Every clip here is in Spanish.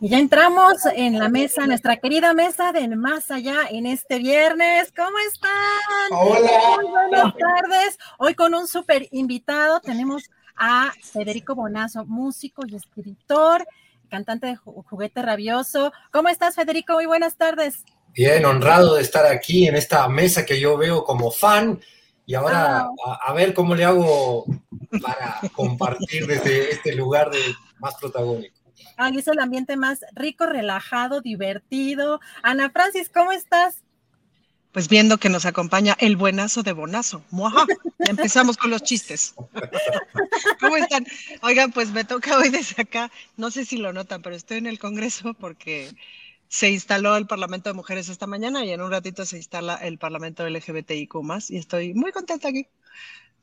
Y ya entramos en la mesa, nuestra querida mesa de Más Allá en este viernes. ¿Cómo están? Hola. Muy buenas tardes. Hoy con un súper invitado tenemos a Federico Bonazo, músico y escritor, cantante de Juguete Rabioso. ¿Cómo estás, Federico? Muy buenas tardes. Bien, honrado de estar aquí en esta mesa que yo veo como fan. Y ahora a, a ver cómo le hago para compartir desde este lugar de más protagónico. Ah, es el ambiente más rico, relajado, divertido. Ana Francis, ¿cómo estás? Pues viendo que nos acompaña el buenazo de Bonazo. ¡Muaja! Empezamos con los chistes. ¿Cómo están? Oigan, pues me toca hoy desde acá, no sé si lo notan, pero estoy en el Congreso porque se instaló el Parlamento de Mujeres esta mañana y en un ratito se instala el Parlamento LGBTIQ y estoy muy contenta aquí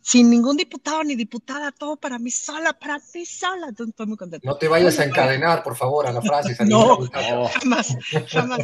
sin ningún diputado ni diputada, todo para mí sola, para mí sola. Estoy muy contenta. No te vayas a encadenar, por favor, a la frase. No, jamás, jamás.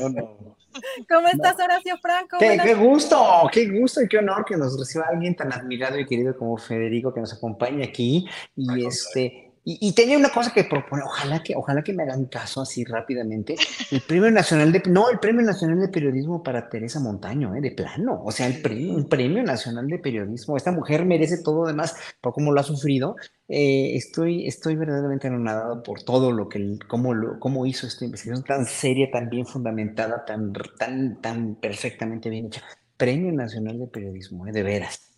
¿Cómo estás, Horacio Franco? Qué, qué, gusto, qué gusto y qué honor que nos reciba alguien tan admirado y querido como Federico que nos acompañe aquí. Y este. Y, y, tenía una cosa que propone, ojalá que, ojalá que me hagan caso así rápidamente. El Premio Nacional de, no, el Premio Nacional de Periodismo para Teresa Montaño, ¿eh? de plano. O sea, el premio, un Premio Nacional de Periodismo. Esta mujer merece todo, además, por cómo lo ha sufrido. Eh, estoy, estoy verdaderamente anonadado por todo lo que, cómo, lo, cómo hizo esta investigación tan seria, tan bien fundamentada, tan, tan, tan perfectamente bien hecha. Premio Nacional de Periodismo, ¿eh? de veras.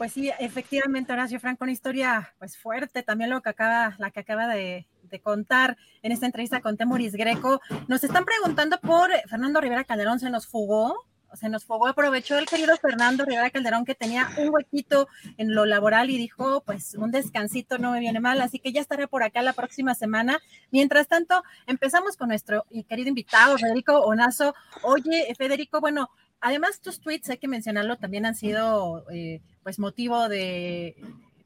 Pues sí, efectivamente, Horacio Franco, una historia pues fuerte, también lo que acaba, la que acaba de, de contar en esta entrevista con Temoris Greco. Nos están preguntando por Fernando Rivera Calderón, se nos fugó, se nos fugó, aprovechó el querido Fernando Rivera Calderón que tenía un huequito en lo laboral y dijo, pues un descansito no me viene mal, así que ya estaré por acá la próxima semana. Mientras tanto, empezamos con nuestro querido invitado, Federico Onazo. Oye, Federico, bueno, además tus tweets, hay que mencionarlo, también han sido eh, pues motivo de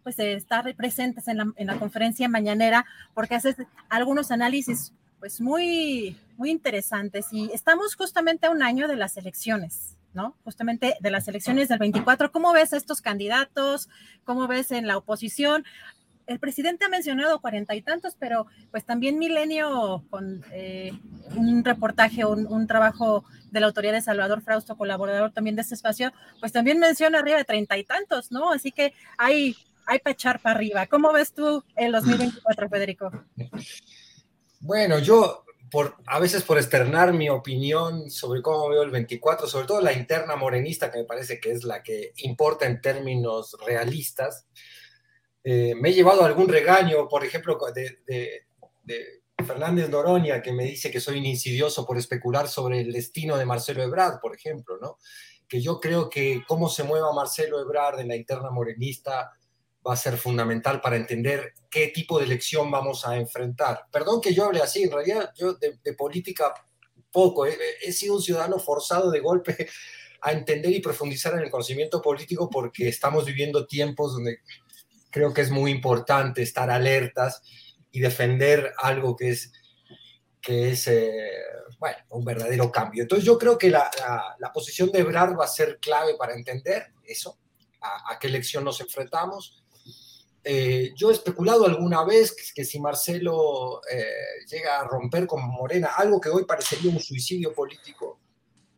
pues estar presentes en la, en la, conferencia mañanera porque haces algunos análisis pues muy muy interesantes y estamos justamente a un año de las elecciones, ¿no? Justamente de las elecciones del 24. ¿Cómo ves a estos candidatos? ¿Cómo ves en la oposición? El presidente ha mencionado cuarenta y tantos, pero pues también Milenio, con eh, un reportaje, un, trabajo de la autoridad de Salvador Frausto, colaborador también de este espacio, pues también menciona arriba de treinta y tantos, ¿no? Así que hay, hay para echar para arriba. ¿Cómo ves tú el 2024, Federico? Bueno, yo a veces por externar mi opinión sobre cómo veo el 24, sobre todo la interna morenista, que me parece que es la que importa en términos realistas, eh, me he llevado algún regaño, por ejemplo, de, de, de, Fernández Noroña, que me dice que soy un insidioso por especular sobre el destino de Marcelo Ebrard, por ejemplo, ¿no? Que yo creo que cómo se mueva Marcelo Ebrard en la interna morenista va a ser fundamental para entender qué tipo de elección vamos a enfrentar. Perdón que yo hable así, en realidad yo de, política poco, he sido un ciudadano forzado de golpe a entender y profundizar en el conocimiento político porque estamos viviendo tiempos donde creo que es muy importante estar alertas y defender algo que es, que es eh, bueno, un verdadero cambio. Entonces yo creo que la, la, la, posición de Ebrard va a ser clave para entender eso, a, a qué elección nos enfrentamos. Eh, yo he especulado alguna vez que, si Marcelo eh, llega a romper con Morena, algo que hoy parecería un suicidio político,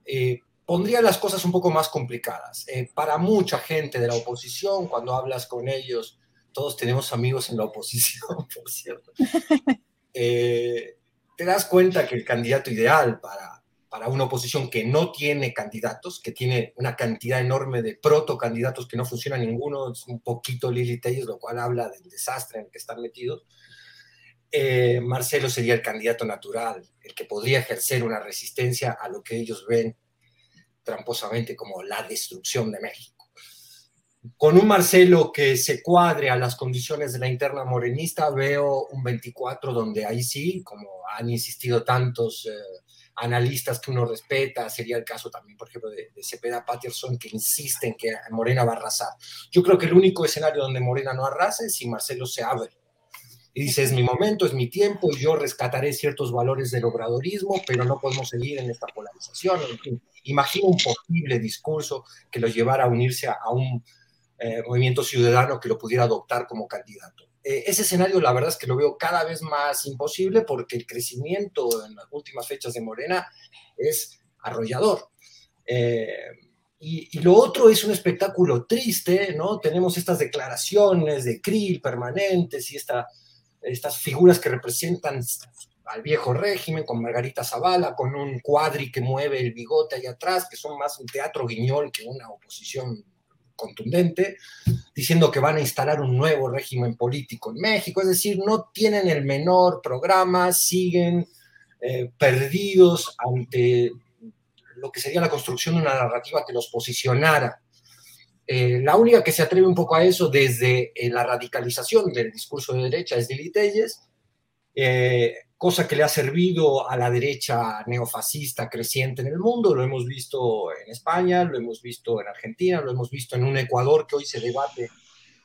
eh, pondría las cosas un poco más complicadas. para mucha gente de la oposición, cuando hablas con ellos, todos tenemos amigos en la oposición, por cierto, te das cuenta que el candidato ideal para para una oposición que no tiene candidatos, que tiene una cantidad enorme de protocandidatos que no funciona ninguno, es un poquito Lili Telles, lo cual habla del desastre en el que están metidos. Eh, Marcelo sería el candidato natural, el que podría ejercer una resistencia a lo que ellos ven tramposamente como la destrucción de México. Con un Marcelo que se cuadre a las condiciones de la interna morenista, veo un 24 donde ahí sí, como han insistido tantos eh, analistas que uno respeta, sería el caso también, por ejemplo, de, Cepeda Patterson, que insiste en que Morena va a arrasar. Yo creo que el único escenario donde Morena no arrasa es si Marcelo se abre y dice, es mi momento, es mi tiempo, yo rescataré ciertos valores del obradorismo, pero no podemos seguir en esta polarización. imagino un posible discurso que lo llevara a unirse a, un eh, movimiento ciudadano que lo pudiera adoptar como candidato. Eh, ese escenario la verdad es que lo veo cada vez más imposible porque el crecimiento en las últimas fechas de Morena es arrollador. Eh, y, lo otro es un espectáculo triste, ¿no? Tenemos estas declaraciones de Krill permanentes y esta, estas figuras que representan al viejo régimen, con Margarita Zavala, con un cuadri que mueve el bigote ahí atrás, que son más un teatro guiñol que una oposición contundente, diciendo que van a instalar un nuevo régimen político en México, es decir, no tienen el menor programa, siguen eh, perdidos ante lo que sería la construcción de una narrativa que los posicionara. Eh, la única que se atreve un poco a eso desde eh, la radicalización del discurso de derecha es Lili Telles, cosa que le ha servido a la derecha neofascista creciente en el mundo. Lo hemos visto en España, lo hemos visto en Argentina, lo hemos visto en un Ecuador que hoy se debate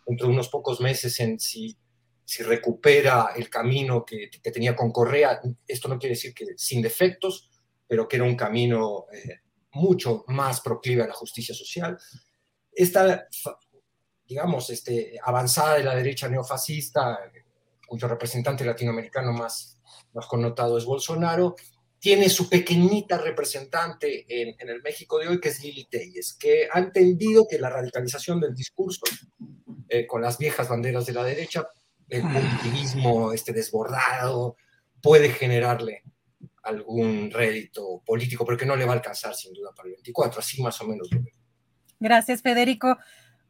dentro de unos pocos meses en si, si recupera el camino que, que tenía con Correa. Esto no quiere decir que sin defectos, pero que era un camino eh, mucho más proclive a la justicia social. Esta, digamos, este, avanzada de la derecha neofascista, cuyo representante latinoamericano más más connotado es Bolsonaro, tiene su pequeñita representante en, el México de hoy, que es Lili Telles, que ha entendido que la radicalización del discurso eh, con las viejas banderas de la derecha, el positivismo este desbordado, puede generarle algún rédito político, pero que no le va a alcanzar sin duda para el 24, así más o menos lo veo. Gracias, Federico.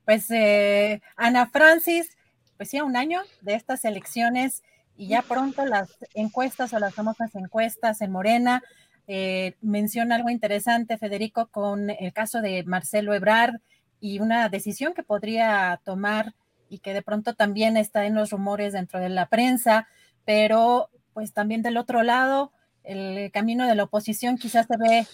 Pues eh, Ana Francis, pues sí, a un año de estas elecciones, y ya pronto las encuestas o las famosas encuestas en Morena eh, menciona algo interesante, Federico, con el caso de Marcelo Ebrard y una decisión que podría tomar y que de pronto también está en los rumores dentro de la prensa, pero pues también del otro lado, el camino de la oposición quizás se ve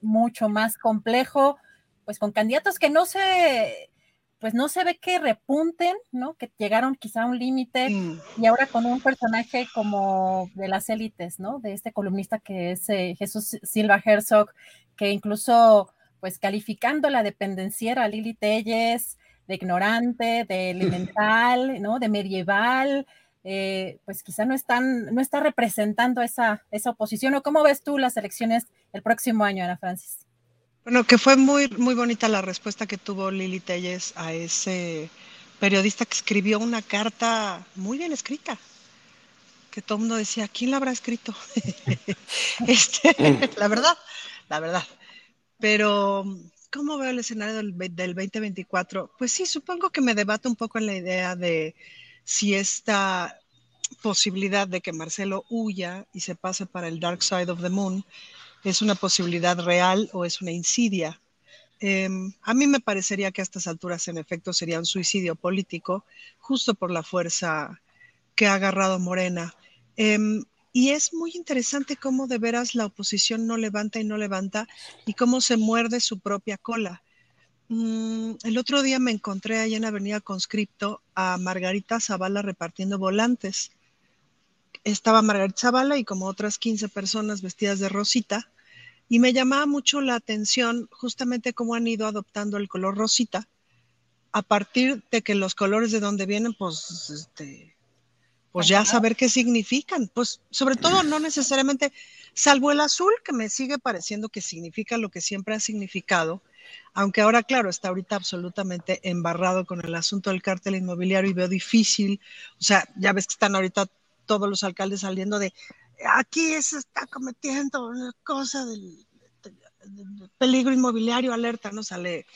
mucho más complejo, pues con candidatos que no se pues no se ve que repunten, ¿no? Que llegaron quizá a un límite mm. y ahora con un personaje como de las élites, ¿no? De este columnista que es eh, Jesús Silva Herzog, que incluso, pues calificando la dependenciera a Lili Telles de ignorante, de elemental, ¿no? De medieval, eh, pues quizá no están, no está representando esa, esa oposición. ¿O cómo ves tú las elecciones el próximo año, Ana Francis? Bueno, que fue muy, muy bonita la respuesta que tuvo Lili Telles a ese periodista que escribió una carta muy bien escrita, que todo el mundo decía, ¿quién la habrá escrito? este, la verdad, la verdad. Pero, ¿cómo veo el escenario del, del 2024? Pues sí, supongo que me debato un poco en la idea de si esta posibilidad de que Marcelo huya y se pase para el Dark Side of the Moon es una posibilidad real o es una insidia. Em, a mí me parecería que a estas alturas en efecto sería un suicidio político, justo por la fuerza que ha agarrado Morena. Em, y es muy interesante cómo de veras la oposición no levanta y no levanta y cómo se muerde su propia cola. Mm, el otro día me encontré allá en Avenida Conscripto a Margarita Zavala repartiendo volantes. Estaba Margarita Zavala y como otras 15 personas vestidas de rosita y me llamaba mucho la atención justamente cómo han ido adoptando el color rosita a partir de que los colores de donde vienen, pues, este, pues ya saber qué significan. Pues sobre todo no necesariamente, salvo el azul, que me sigue pareciendo que significa lo que siempre ha significado, aunque ahora, claro, está ahorita absolutamente embarrado con el asunto del cártel inmobiliario y veo difícil, o sea, ya ves que están ahorita todos los alcaldes saliendo de, aquí se está cometiendo una cosa del, peligro inmobiliario, alerta, ¿no? Sale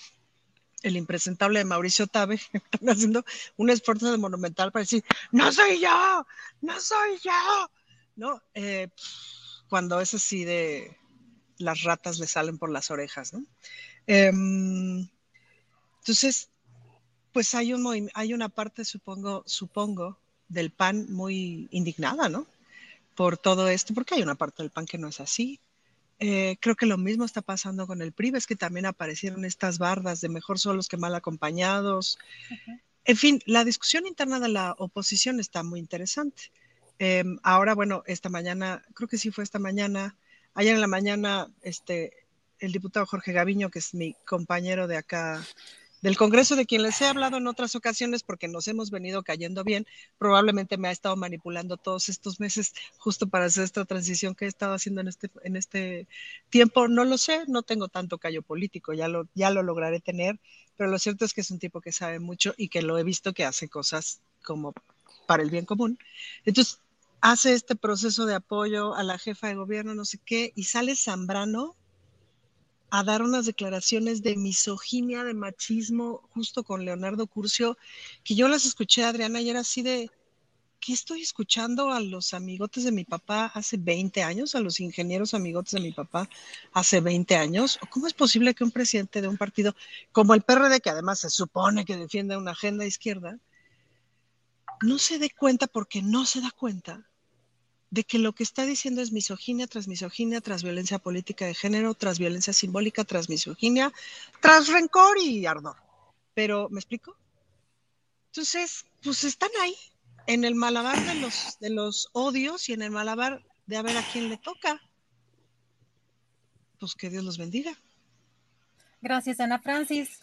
el impresentable de Mauricio Tabe, están haciendo un esfuerzo de monumental para decir, no soy yo, no soy yo, ¿no? Eh, cuando es así de las ratas le salen por las orejas, ¿no? Em, entonces, pues hay, un, hay una parte, supongo, supongo, del PAN muy indignada, ¿no? Por todo esto, porque hay una parte del PAN que no es así, eh, creo que lo mismo está pasando con el PRI, es que también aparecieron estas bardas de mejor solos que mal acompañados. En fin, la discusión interna de la oposición está muy interesante. Em, ahora, bueno, esta mañana, creo que sí fue esta mañana, ayer en la mañana, este, el diputado Jorge Gaviño, que es mi compañero de acá del Congreso de quien les he hablado en otras ocasiones porque nos hemos venido cayendo bien, probablemente me ha estado manipulando todos estos meses justo para hacer esta transición que he estado haciendo en este, en este tiempo. No lo sé, no tengo tanto callo político, ya lo, ya lo lograré tener, pero lo cierto es que es un tipo que sabe mucho y que lo he visto que hace cosas como para el bien común. Entonces, hace este proceso de apoyo a la jefa de gobierno, no sé qué, y sale Zambrano a dar unas declaraciones de misoginia, de machismo, justo con Leonardo Curcio, que yo las escuché, Adriana, y era así de, ¿qué estoy escuchando a los amigotes de mi papá hace 20 años, a los ingenieros amigotes de mi papá hace 20 años? ¿Cómo es posible que un presidente de un partido como el PRD, que además se supone que defiende una agenda izquierda, no se dé cuenta porque no se da cuenta de que lo que está diciendo es misoginia tras misoginia, tras violencia política de género, tras violencia simbólica, tras misoginia, tras rencor y ardor. Pero, ¿me explico? Entonces, pues están ahí, en el malabar de los, de los odios y en el malabar de a ver a quién le toca. Pues que Dios los bendiga. Gracias, Ana Francis.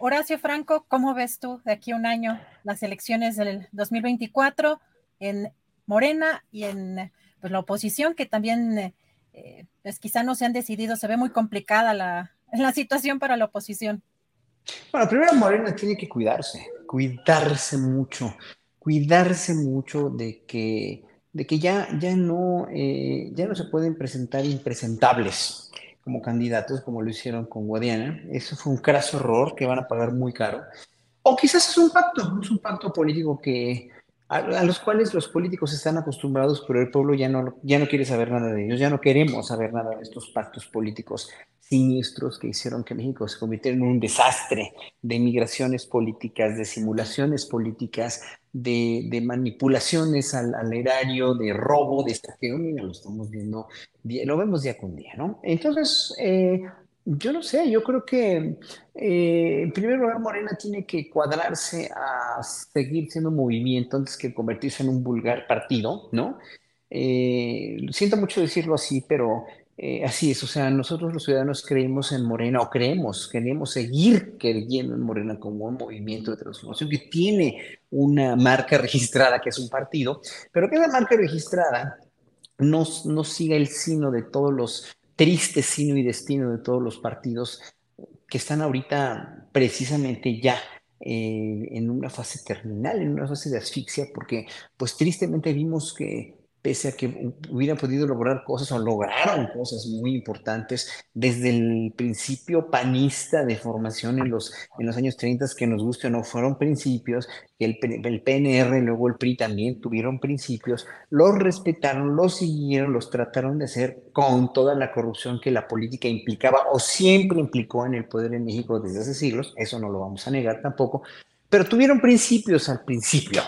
Horacio Franco, ¿cómo ves tú de aquí a un año las elecciones del 2024 en Morena y en pues, la oposición, que también eh, pues quizá no se han decidido, se ve muy complicada la, la situación para la oposición. Bueno, primero Morena tiene que cuidarse, cuidarse mucho, cuidarse mucho de que, de que ya, ya, no, eh, ya no se pueden presentar impresentables como candidatos, como lo hicieron con Guadiana. Eso fue un craso error que van a pagar muy caro. O quizás es un pacto, es un pacto político que, a, los cuales los políticos están acostumbrados, pero el pueblo ya no, ya no quiere saber nada de ellos, ya no queremos saber nada de estos pactos políticos siniestros que hicieron que México se convirtiera en un desastre de migraciones políticas, de simulaciones políticas, de, manipulaciones al, erario, de robo, de saqueo, mira, lo estamos viendo, lo vemos día con día, ¿no? Entonces, eh, yo no sé, yo creo que eh, en primer lugar Morena tiene que cuadrarse a seguir siendo movimiento antes que convertirse en un vulgar partido, ¿no? Eh, siento mucho decirlo así, pero eh, así es, o sea, nosotros los ciudadanos creemos en Morena o creemos, queremos seguir creyendo en Morena como un movimiento de transformación que tiene una marca registrada, que es un partido, pero que esa marca registrada no, no siga el sino de todos los triste sino y destino de todos los partidos que están ahorita precisamente ya eh, en una fase terminal, en una fase de asfixia, porque pues tristemente vimos que pese a que hubieran podido lograr cosas o lograron cosas muy importantes desde el principio panista de formación en los, en los años 30, que nos guste o no, fueron principios, el, el PNR, luego el PRI también tuvieron principios, los respetaron, los siguieron, los trataron de hacer con toda la corrupción que la política implicaba o siempre implicó en el poder en México desde hace siglos, eso no lo vamos a negar tampoco, pero tuvieron principios al principio,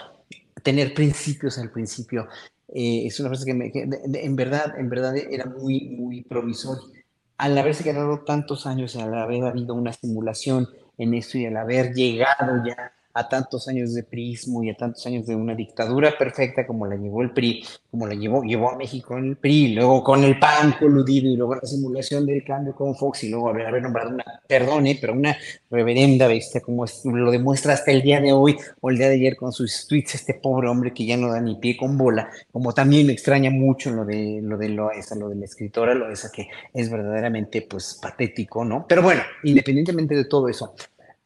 tener principios al principio eh, es una cosa que, me, en verdad, en verdad era muy, muy provisoria. Al haberse quedado tantos años, al haber habido una simulación en esto y al haber llegado ya a tantos años de prismo y a tantos años de una dictadura perfecta como la llevó el PRI, como la llevó, llevó a México en el PRI, luego con el PAN coludido y luego la simulación del cambio con Fox y luego haber, haber nombrado una, perdone, pero una reverenda bestia como lo demuestra hasta el día de hoy o el día de ayer con sus tweets este pobre hombre que ya no da ni pie con bola, como también me extraña mucho lo de lo de Loesa, lo de la escritora Loesa, que es verdaderamente pues patético, ¿no? Pero bueno, independientemente de todo eso,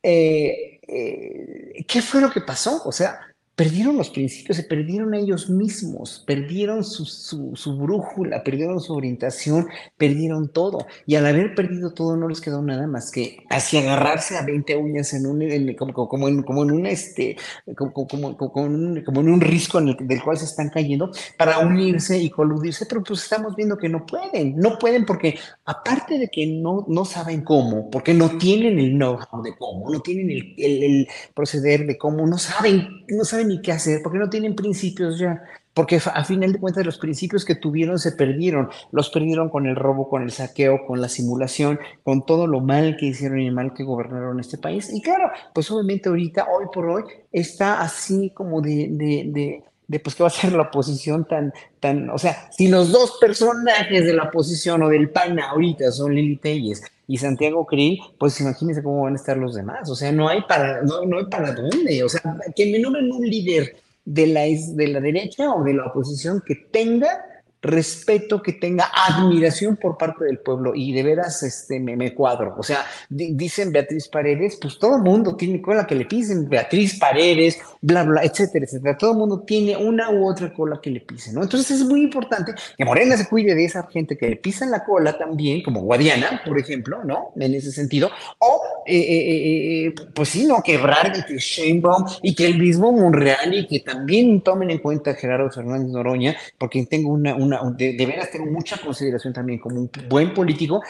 eh, eh, ¿qué fue lo que pasó? O sea, perdieron los principios, se perdieron ellos mismos, perdieron su, su, brújula, perdieron su orientación, perdieron todo. Y al haber perdido todo no les quedó nada más que así agarrarse a 20 uñas en un, como, como, en, como en un este, como, como, como, en un risco en el, del cual se están cayendo para unirse y coludirse, pero pues estamos viendo que no pueden, no pueden porque aparte de que no, no saben cómo, porque no tienen el know-how de cómo, no tienen el, el, el proceder de cómo, no saben, no saben ni qué hacer, porque no tienen principios ya, porque a final de cuentas los principios que tuvieron se perdieron, los perdieron con el robo, con el saqueo, con la simulación, con todo lo mal que hicieron y mal que gobernaron este país. Y claro, pues obviamente ahorita, hoy por hoy, está así como de, de pues que va a ser la oposición tan, tan, o sea, si los dos personajes de la oposición o del PAN ahorita son Lili Telles y Santiago Krill, pues imagínense cómo van a estar los demás. O sea, no hay para, no, no hay para dónde. O sea, que me nombren un líder de la, de la derecha o de la oposición que tenga respeto, que tenga admiración por parte del pueblo y de veras este, me, cuadro. O sea, dicen Beatriz Paredes, pues todo mundo tiene cola que le pisen, Beatriz Paredes, bla, bla, etcétera, etcétera. Todo el mundo tiene una u otra cola que le pisen, ¿no? Entonces es muy importante que Morena se cuide de esa gente que le pisan la cola también, como Guadiana, por ejemplo, ¿no? En ese sentido. O, eh, eh, eh, pues sí, ¿no? Quebrar y que Sheinbaum y que el mismo Monreal y que también tomen en cuenta Gerardo Fernández Noroña, porque tengo una de, veras tengo mucha consideración también como un buen político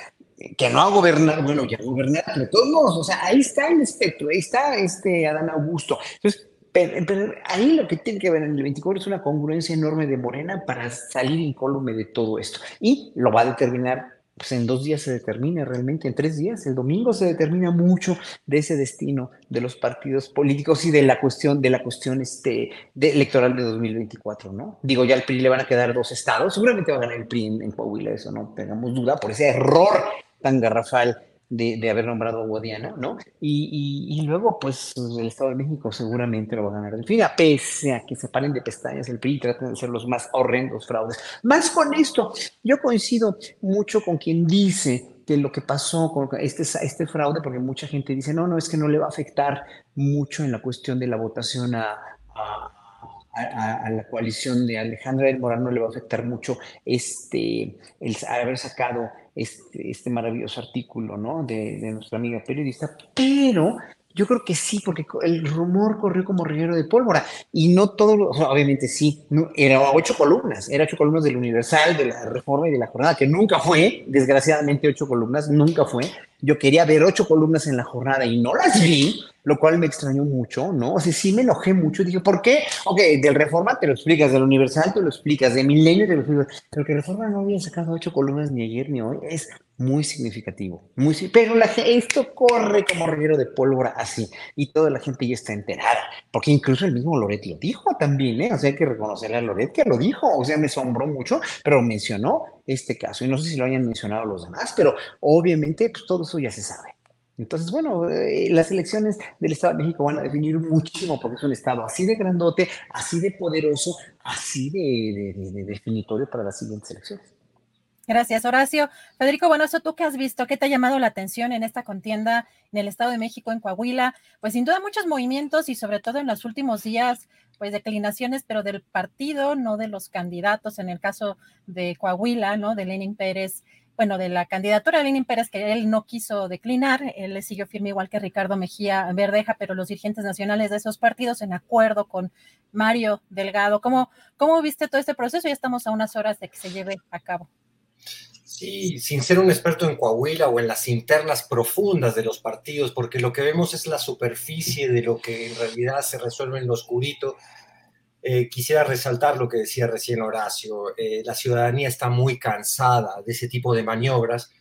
que no ha gobernado, bueno, ya gobernar, pero de todos modos, o sea, ahí está el espectro, ahí está este Adán Augusto. Entonces, pero, ahí lo que tiene que ver en el 24 es una congruencia enorme de Morena para salir incólume de todo esto. Y lo va a determinar pues en dos días se determina realmente, en tres días, el domingo se determina mucho de ese destino de los partidos políticos y de la cuestión, de la cuestión este, de electoral de 2024, ¿no? Digo, ya al PRI le van a quedar dos estados, seguramente va a ganar el PRI en, en Coahuila, eso no tengamos duda, por ese error tan garrafal de, haber nombrado a Guadiana, ¿no? Y, luego, pues, el Estado de México seguramente lo va a ganar en fin, a pese a que se paren de pestañas el PRI y traten de ser los más horrendos fraudes. Más con esto, yo coincido mucho con quien dice que lo que pasó con este, este fraude, porque mucha gente dice, no, no, es que no le va a afectar mucho en la cuestión de la votación a, a, la coalición de Alejandra del Morán no le va a afectar mucho este, el haber sacado este, este maravilloso artículo, ¿no? De, nuestra amiga periodista, pero yo creo que sí, porque el rumor corrió como reguero de pólvora y no todo, obviamente sí, no, era ocho columnas, era ocho columnas del Universal, de la Reforma y de la Jornada, que nunca fue, desgraciadamente ocho columnas, nunca fue. Yo quería ver ocho columnas en la jornada y no las vi, lo cual me extrañó mucho, ¿no? O sea, sí me enojé mucho. Dije, ¿por qué? Ok, del Reforma te lo explicas, del Universal te lo explicas, de Milenio te lo explicas, pero que Reforma no había sacado ocho columnas ni ayer ni hoy es muy significativo. Muy, pero la, esto corre como reguero de pólvora así y toda la gente ya está enterada, porque incluso el mismo Loret lo dijo también, ¿eh? O sea, hay que reconocerle a Loret que lo dijo, o sea, me asombró mucho, pero mencionó este caso y no sé si lo hayan mencionado los demás, pero obviamente pues, todo eso ya se sabe. Entonces, bueno, eh, las elecciones del Estado de México van a definir muchísimo porque es un Estado así de grandote, así de poderoso, así de, definitorio para las siguientes elecciones. Gracias, Horacio. Federico Buenoso, ¿tú qué has visto? ¿Qué te ha llamado la atención en esta contienda en el Estado de México, en Coahuila? Pues sin duda muchos movimientos y sobre todo en los últimos días, pues declinaciones, pero del partido, no de los candidatos, en el caso de Coahuila, ¿no? De Lenin Pérez bueno, de la candidatura de Lenin Pérez, que él no quiso declinar, él le siguió firme igual que Ricardo Mejía Verdeja, pero los dirigentes nacionales de esos partidos en acuerdo con Mario Delgado. ¿Cómo, cómo viste todo este proceso? Ya estamos a unas horas de que se lleve a cabo. Sí, sin ser un experto en Coahuila o en las internas profundas de los partidos, porque lo que vemos es la superficie de lo que en realidad se resuelve en lo oscurito eh, quisiera resaltar lo que decía recién Horacio. Eh, la ciudadanía está muy cansada de ese tipo de maniobras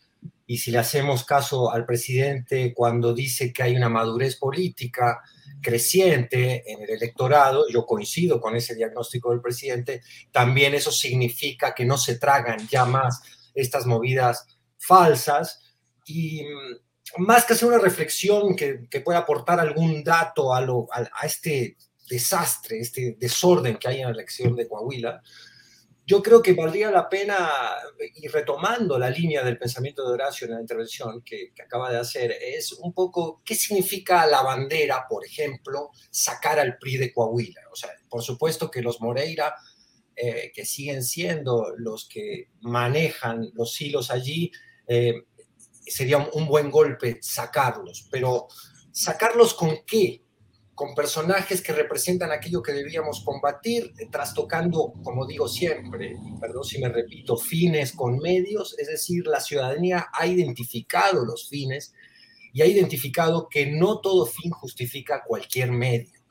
y si le hacemos caso al presidente cuando dice que hay una madurez política creciente en el electorado, yo coincido con ese diagnóstico del presidente, también eso significa que no se tragan ya más estas movidas falsas y mm, más que hacer una reflexión que, pueda aportar algún dato a, lo, a este desastre, este desorden que hay en la elección de Coahuila, yo creo que valdría la pena, y retomando la línea del pensamiento de Horacio en la intervención que, acaba de hacer, es un poco qué significa la bandera, por ejemplo, sacar al PRI de Coahuila. O sea, por supuesto que los Moreira, eh, que siguen siendo los que manejan los hilos allí, eh, sería un buen golpe sacarlos, pero sacarlos con qué? con personajes que representan aquello que debíamos combatir, trastocando, como digo siempre, perdón si me repito, fines con medios, es decir, la ciudadanía ha identificado los fines y ha identificado que no todo fin justifica cualquier medio.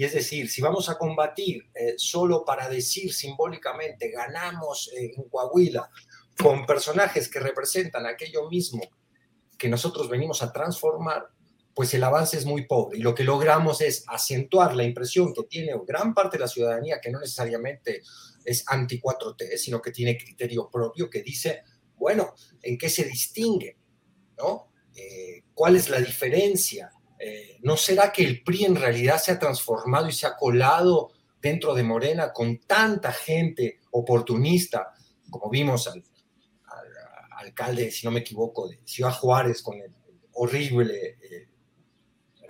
Y es decir, si vamos a combatir eh, solo para decir simbólicamente ganamos eh, en Coahuila con personajes que representan aquello mismo que nosotros venimos a transformar, pues el avance es muy pobre y lo que logramos es acentuar la impresión que tiene gran parte de la ciudadanía que no necesariamente es anti 4T, sino que tiene criterio propio que dice, bueno, ¿en qué se distingue? ¿No? Eh, ¿Cuál es la diferencia? Eh, ¿No será que el PRI en realidad se ha transformado y se ha colado dentro de Morena con tanta gente oportunista, como vimos al, alcalde, si no me equivoco, de Ciudad Juárez con el horrible eh,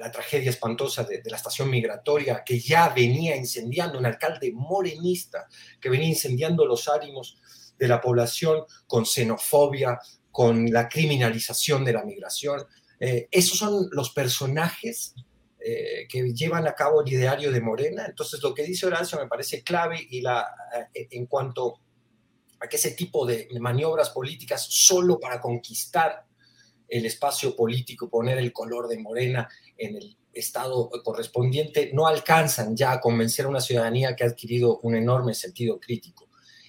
la tragedia espantosa de, la estación migratoria que ya venía incendiando, un alcalde morenista que venía incendiando los ánimos de la población con xenofobia, con la criminalización de la migración. Eh, esos son los personajes eh, que llevan a cabo el ideario de Morena. Entonces, lo que dice Horacio me parece clave y la, eh, en cuanto a que ese tipo de maniobras políticas solo para conquistar el espacio político, poner el color de Morena en el estado correspondiente, no alcanzan ya a convencer a una ciudadanía que ha adquirido un enorme sentido crítico.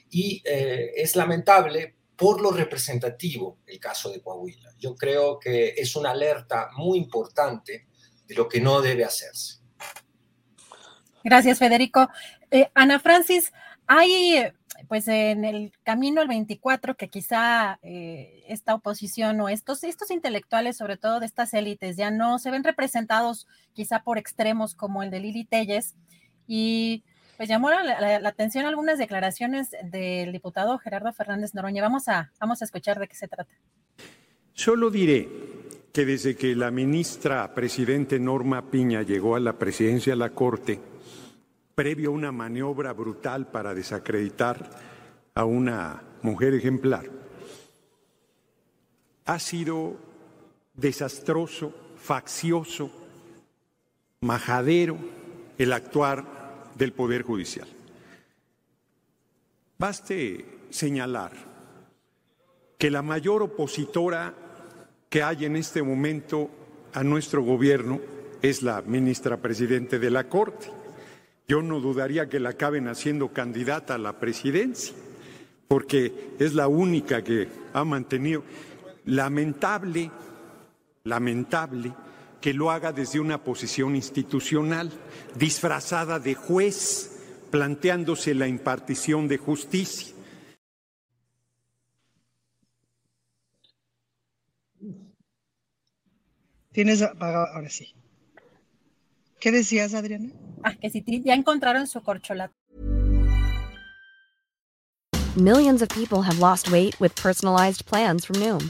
Y es lamentable por lo representativo el caso de Coahuila. Yo creo que es una alerta muy importante de lo que no debe hacerse. Gracias, Federico. Eh, Ana Francis, hay pues en el camino al 24, que quizá eh, esta oposición o estos, estos intelectuales, sobre todo de estas élites, ya no se ven representados quizá por extremos como el de Lili Telles. Y pues llamó la, atención algunas declaraciones del diputado Gerardo Fernández Noroña. Vamos a, vamos a escuchar de qué se trata. Solo diré que desde que la ministra presidente Norma Piña llegó a la presidencia de la Corte, previo a una maniobra brutal para desacreditar a una mujer ejemplar. Ha sido desastroso, faccioso, majadero el actuar del Poder Judicial. Baste señalar que la mayor opositora que hay en este momento a nuestro gobierno es la ministra presidente de la Corte yo no dudaría que la acaben haciendo candidata a la presidencia, porque es la única que ha mantenido. Lamentable, lamentable que lo haga desde una posición institucional, disfrazada de juez, planteándose la impartición de justicia. Tienes ahora sí. ¿Qué decías, Adriana? Ah, que si ya encontraron su corcholata. Millions of people have lost weight with personalized plans from Noom,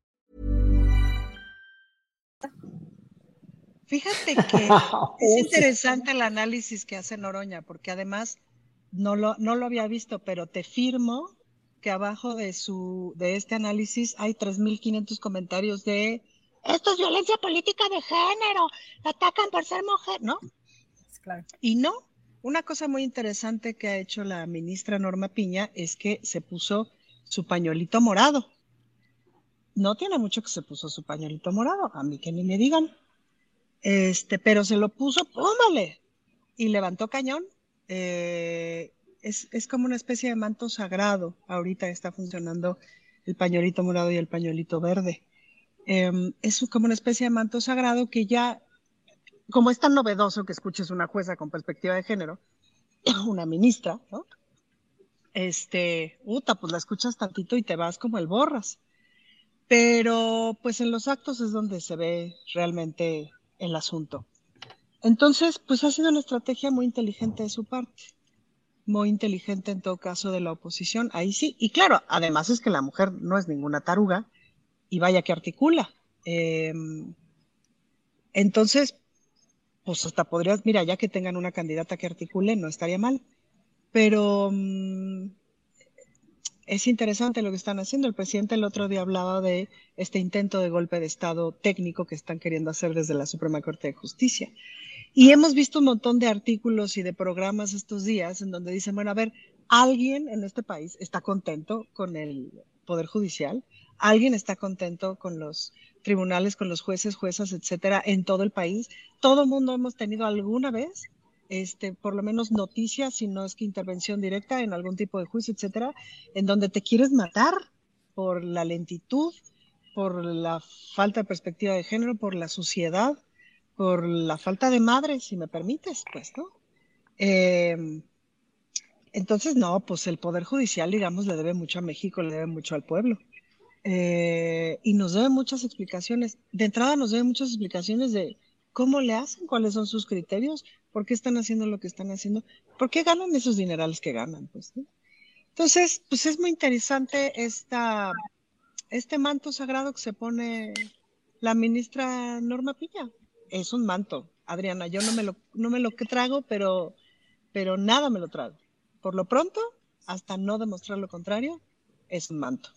Fíjate que es interesante el análisis que hace Noroña, porque además no lo, no lo había visto, pero te firmo que abajo de su de este análisis hay 3.500 comentarios de esto es violencia política de género, atacan por ser mujer, ¿no? Claro. Y no, una cosa muy interesante que ha hecho la ministra Norma Piña es que se puso su pañuelito morado. No tiene mucho que se puso su pañuelito morado, a mí que ni me digan. Este, pero se lo puso, póngale, y levantó cañón. Eh, es, es como una especie de manto sagrado. Ahorita está funcionando el pañuelito morado y el pañuelito verde. Em, es como una especie de manto sagrado que ya, como es tan novedoso que escuches una jueza con perspectiva de género, una ministra, ¿no? Este, puta, pues la escuchas tantito y te vas como el borras. Pero pues en los actos es donde se ve realmente el asunto. Entonces, pues ha sido una estrategia muy inteligente de su parte, muy inteligente en todo caso de la oposición, ahí sí. Y claro, además es que la mujer no es ninguna taruga y vaya que articula. Eh, entonces, pues hasta podrías, mira, ya que tengan una candidata que articule, no estaría mal. Pero mm, es interesante lo que están haciendo. El presidente el otro día hablaba de este intento de golpe de Estado técnico que están queriendo hacer desde la Suprema Corte de Justicia. Y hemos visto un montón de artículos y de programas estos días en donde dicen, bueno, a ver, alguien en este país está contento con el Poder Judicial, alguien está contento con los tribunales, con los jueces, juezas, etcétera, en todo el país. Todo el mundo hemos tenido alguna vez este, por lo menos noticias, si no es que intervención directa en algún tipo de juicio, etcétera, en donde te quieres matar por la lentitud, por la falta de perspectiva de género, por la suciedad, por la falta de madre, si me permites, pues, ¿no? Eh, entonces, no, pues el Poder Judicial, digamos, le debe mucho a México, le debe mucho al pueblo. Eh, y nos debe muchas explicaciones. De entrada nos debe muchas explicaciones de cómo le hacen, cuáles son sus criterios, por qué están haciendo lo que están haciendo, por qué ganan esos dinerales que ganan, pues. Entonces, pues es muy interesante este manto sagrado que se pone la ministra Norma Piña. Es un manto, Adriana. Yo no me lo, no me lo que trago, pero, pero nada me lo trago. Por lo pronto, hasta no demostrar lo contrario, es un manto.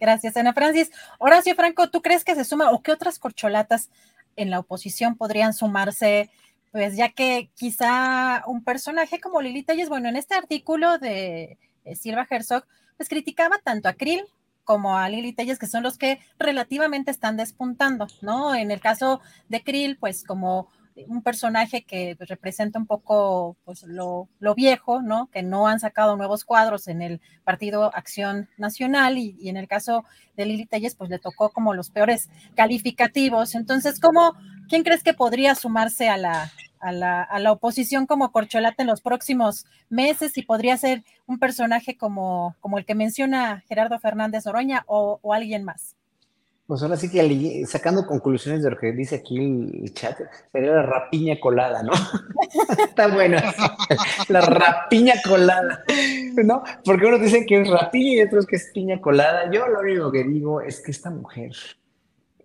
Gracias, Ana Francis. Horacio Franco, ¿tú crees que se suma o qué otras corcholatas en la oposición podrían sumarse? Pues ya que quizá un personaje como Lili Telles, bueno, en este artículo de, Silva Herzog, pues criticaba tanto a Krill como a Lili Telles, que son los que relativamente están despuntando, ¿no? En el caso de Krill, pues como un personaje que representa un poco pues lo, lo, viejo, ¿no? Que no han sacado nuevos cuadros en el Partido Acción Nacional y, en el caso de Lili Telles, pues le tocó como los peores calificativos. Entonces, ¿cómo, quién crees que podría sumarse a la, a la, a la oposición como corcholata en los próximos meses y podría ser un personaje como, como el que menciona Gerardo Fernández Oroña o alguien más? Pues ahora sí que sacando conclusiones de lo que dice aquí el chat, sería la rapiña colada, ¿no? Está buena. la rapiña colada, ¿no? Porque unos dicen que es rapiña y otros que es piña colada. Yo lo único que digo es que esta mujer,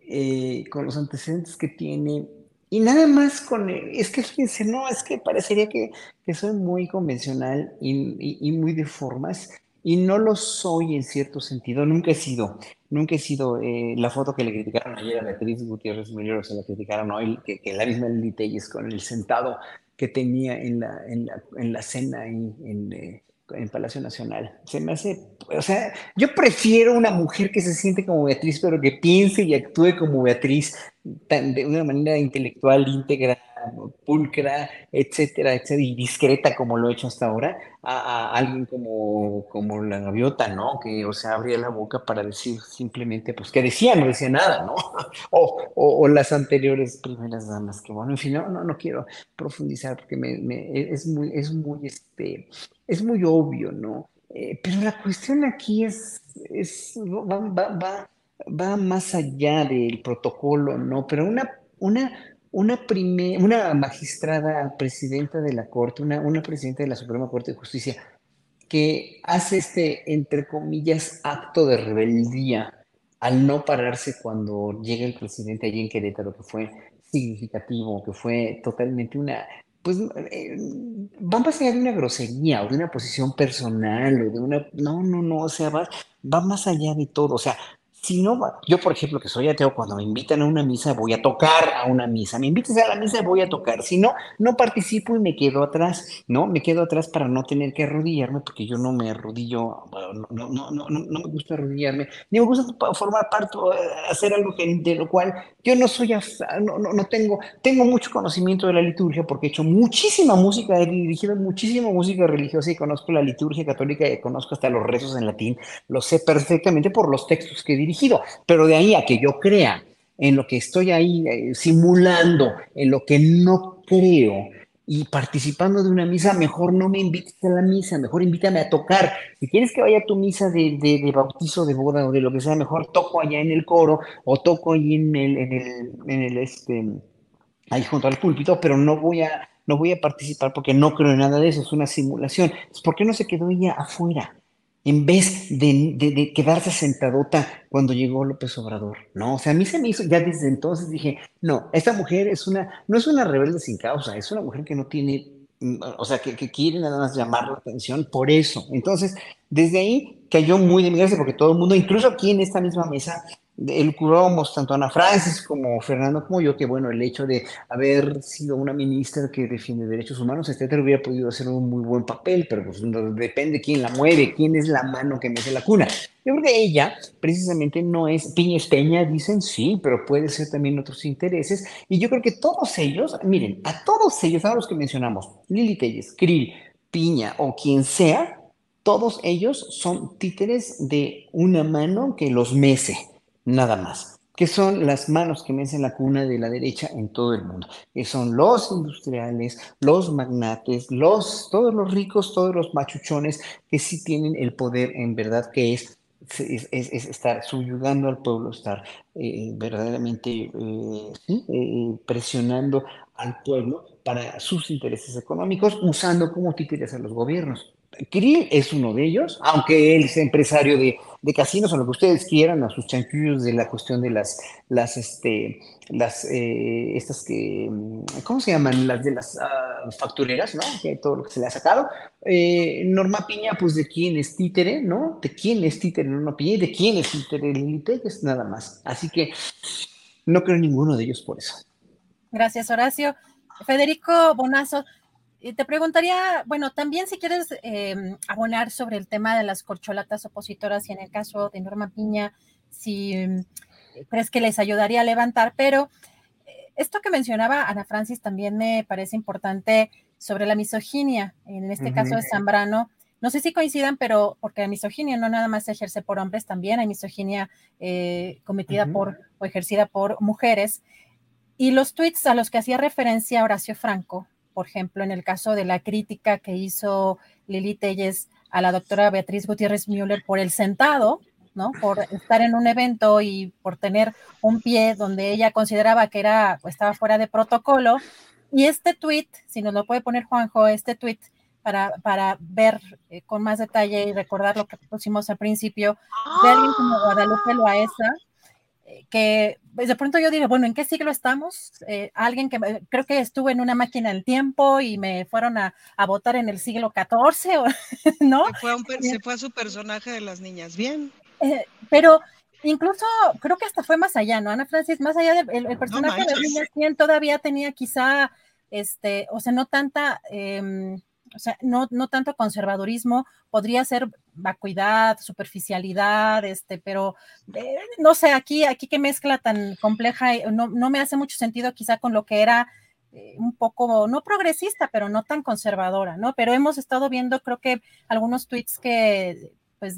eh, con los antecedentes que tiene, y nada más con, es que fíjense, no, es que parecería que, que soy muy convencional y, y muy de formas, y no lo soy en cierto sentido, nunca he sido, nunca he sido eh, la foto que le criticaron ayer a Beatriz Gutiérrez Milero, se la criticaron hoy, que, que la misma Lili con el sentado que tenía en la, en la, en la cena ahí en, eh, en Palacio Nacional. Se me hace, o sea, yo prefiero una mujer que se siente como Beatriz, pero que piense y actúe como Beatriz tan, de una manera intelectual, íntegra, pulcra, etcétera, etcétera, y discreta como lo he hecho hasta ahora, a, alguien como, como la gaviota, ¿no? Que, o sea, abría la boca para decir simplemente, pues, que decía, no decía nada, ¿no? O, o, las anteriores primeras damas, que bueno, en fin, no, no, no quiero profundizar porque es muy, es muy, este, es muy obvio, ¿no? Eh, pero la cuestión aquí es, es va, va, va va más allá del protocolo, ¿no? Pero una, una, una, una magistrada presidenta de la Corte, una, una presidenta de la Suprema Corte de Justicia, que hace este, entre comillas, acto de rebeldía al no pararse cuando llega el presidente allí en Querétaro, que fue significativo, que fue totalmente una, pues eh, vamos a de una grosería o de una posición personal o de una, no, no, no, o sea, va, va más allá de todo, o sea, si no, yo por ejemplo que soy ateo, cuando me invitan a una misa voy a tocar a una misa, me invitas a la misa voy a tocar, si no, no participo y me quedo atrás, ¿no? Me quedo atrás para no tener que arrodillarme porque yo no me arrodillo, no, no, no, no, me gusta arrodillarme, ni me gusta formar parte, eh, hacer algo de lo cual yo no soy, no, no, no tengo, tengo mucho conocimiento de la liturgia porque he hecho muchísima música, he dirigido muchísima música religiosa y conozco la liturgia católica y conozco hasta los rezos en latín, lo sé perfectamente por los textos que dirigí pero de ahí a que yo crea en lo que estoy ahí eh, simulando, en lo que no creo y participando de una misa, mejor no me invites a la misa, mejor invítame a tocar. Si quieres que vaya a tu misa de, bautizo, de boda o de lo que sea, mejor toco allá en el coro o toco ahí en el, en el, este, ahí junto al púlpito, pero no voy a, no voy a participar porque no creo en nada de eso, es una simulación. ¿Por qué no se quedó ella afuera? En vez de, quedarse sentadota cuando llegó López Obrador, ¿no? O sea, a mí se me hizo, ya desde entonces dije, no, esta mujer es una, no es una rebelde sin causa, es una mujer que no tiene, o sea, que, que quiere nada más llamar la atención por eso. Entonces, desde ahí cayó muy de mi gracia porque todo el mundo, incluso aquí en esta misma mesa, elucurábamos tanto Ana Francis como Fernando como yo que bueno, el hecho de haber sido una ministra que defiende derechos humanos, etcétera, hubiera podido hacer un muy buen papel, pero pues depende quién la mueve, quién es la mano que mete la cuna. Yo creo que ella precisamente no es Piña Peña, dicen sí, pero puede ser también otros intereses. Y yo creo que todos ellos, miren, a todos ellos, a los que mencionamos, Lili Telles, Krill, Piña o quien sea, todos ellos son títeres de una mano que los mece nada más, que son las manos que mecen la cuna de la derecha en todo el mundo, que son los industriales, los magnates, los, todos los ricos, todos los machuchones que sí tienen el poder en verdad que es es, estar subyugando al pueblo, estar eh, verdaderamente eh, eh, presionando al pueblo para sus intereses económicos, usando como títeres a los gobiernos. Kirill es uno de ellos, aunque él es empresario de, de, casinos o lo que ustedes quieran, a sus chanchullos de la cuestión de las, las, este, las, eh, estas que, ¿cómo se llaman? Las de las uh, factureras, ¿no? Que todo lo que se le ha sacado. Eh, Norma Piña, pues de quién es títere, ¿no? De quién es títere Norma Piña y de quién es títere Lilite, es nada más. Así que no creo ninguno de ellos por eso. Gracias, Horacio. Federico Bonazo, te preguntaría, bueno, también si quieres em, abonar sobre el tema de las corcholatas opositoras y en el caso de Norma Piña, si em, crees que les ayudaría a levantar, pero eh, esto que mencionaba Ana Francis también me parece importante sobre la misoginia, en este caso de Zambrano. No sé si coincidan, pero porque la misoginia no nada más se ejerce por hombres, también hay misoginia eh, cometida por o ejercida por mujeres. Y los tweets a los que hacía referencia Horacio Franco, por ejemplo, en el caso de la crítica que hizo Lili Telles a la doctora Beatriz Gutiérrez Müller por el sentado, ¿no? Por estar en un evento y por tener un pie donde ella consideraba que era, estaba fuera de protocolo. Y este tweet, si nos lo puede poner Juanjo, este tweet para, para ver eh, con más detalle y recordar lo que pusimos al principio, de alguien como Guadalupe Loaesa, que de pronto yo diré, bueno, ¿en qué siglo estamos? Eh, alguien que creo que estuve en una máquina del tiempo y me fueron a, votar en el siglo XIV, ¿no? Se fue, a su personaje de las niñas, bien. Eh, pero incluso creo que hasta fue más allá, ¿no? Ana Francis, más allá del personaje de las niñas, ¿quién todavía tenía quizá, este, o sea, no tanta... Em, o sea, no, no tanto conservadurismo, podría ser vacuidad, superficialidad, este, pero eh, no sé, aquí, aquí qué mezcla tan compleja, no, no me hace mucho sentido quizá con lo que era eh, un poco, no progresista, pero no tan conservadora, ¿no? Pero hemos estado viendo, creo que algunos tweets que, pues...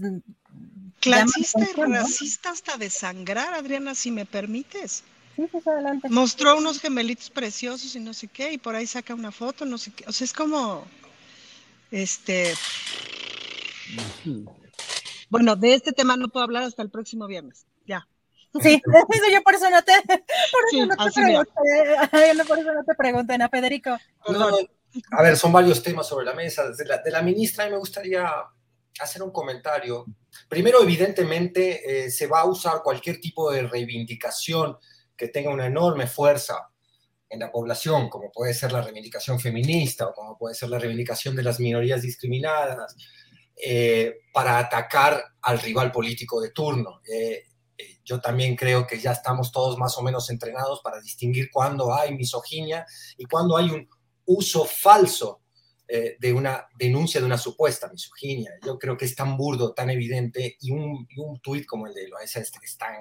Clasista y racista hasta desangrar, Adriana, si me permites. Sí, pues adelante. Mostró unos gemelitos preciosos y no sé qué, y por ahí saca una foto, no sé qué. O sea, es como, este. Bueno, de este tema no puedo hablar hasta el próximo viernes. Ya. Sí, yo por eso no te, por eso no te pregunté, por eso no te pregunté, ¿no, Federico? a ver, son varios temas sobre la mesa. De la, de la ministra me gustaría hacer un comentario. Primero, evidentemente, eh, se va a usar cualquier tipo de reivindicación que tenga una enorme fuerza en la población, como puede ser la reivindicación feminista o como puede ser la reivindicación de las minorías discriminadas, eh, para atacar al rival político de turno. Eh, yo también creo que ya estamos todos más o menos entrenados para distinguir cuándo hay misoginia y cuándo hay un uso falso eh, de una denuncia de una supuesta misoginia. Yo creo que es tan burdo, tan evidente, y un, un tuit como el de Loesa este es tan,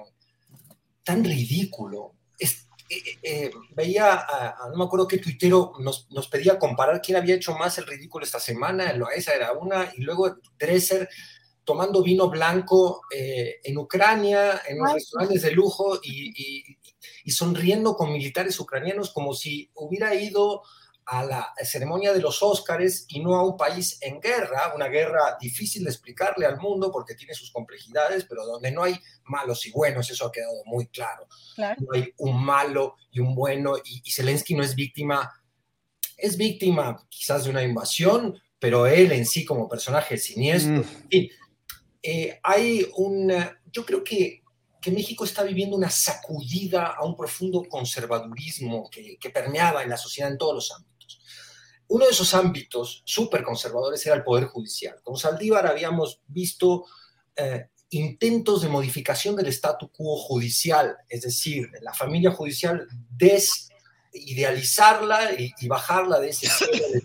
tan ridículo. Es, eh, eh, veía, no me acuerdo qué tuitero nos, nos, pedía comparar quién había hecho más el ridículo esta semana, Loesa era una, y luego Dresser tomando vino blanco en Ucrania, en los restaurantes de lujo, y, y, y sonriendo con militares ucranianos como si hubiera ido a la ceremonia de los Óscares y no a un país en guerra, una guerra difícil de explicarle al mundo porque tiene sus complejidades, pero donde no hay malos y buenos, eso ha quedado muy claro. No hay un malo y un bueno, y, Zelensky no es víctima, es víctima quizás de una invasión, pero él en sí como personaje siniestro. Mm. Eh, hay un, yo creo que que México está viviendo una sacudida a un profundo conservadurismo que, que, permeaba en la sociedad en todos los ámbitos. Uno de esos ámbitos súper conservadores era el Poder Judicial. Con Saldívar habíamos visto eh, intentos de modificación del statu quo judicial, es decir, la familia judicial desidealizarla y, bajarla de ese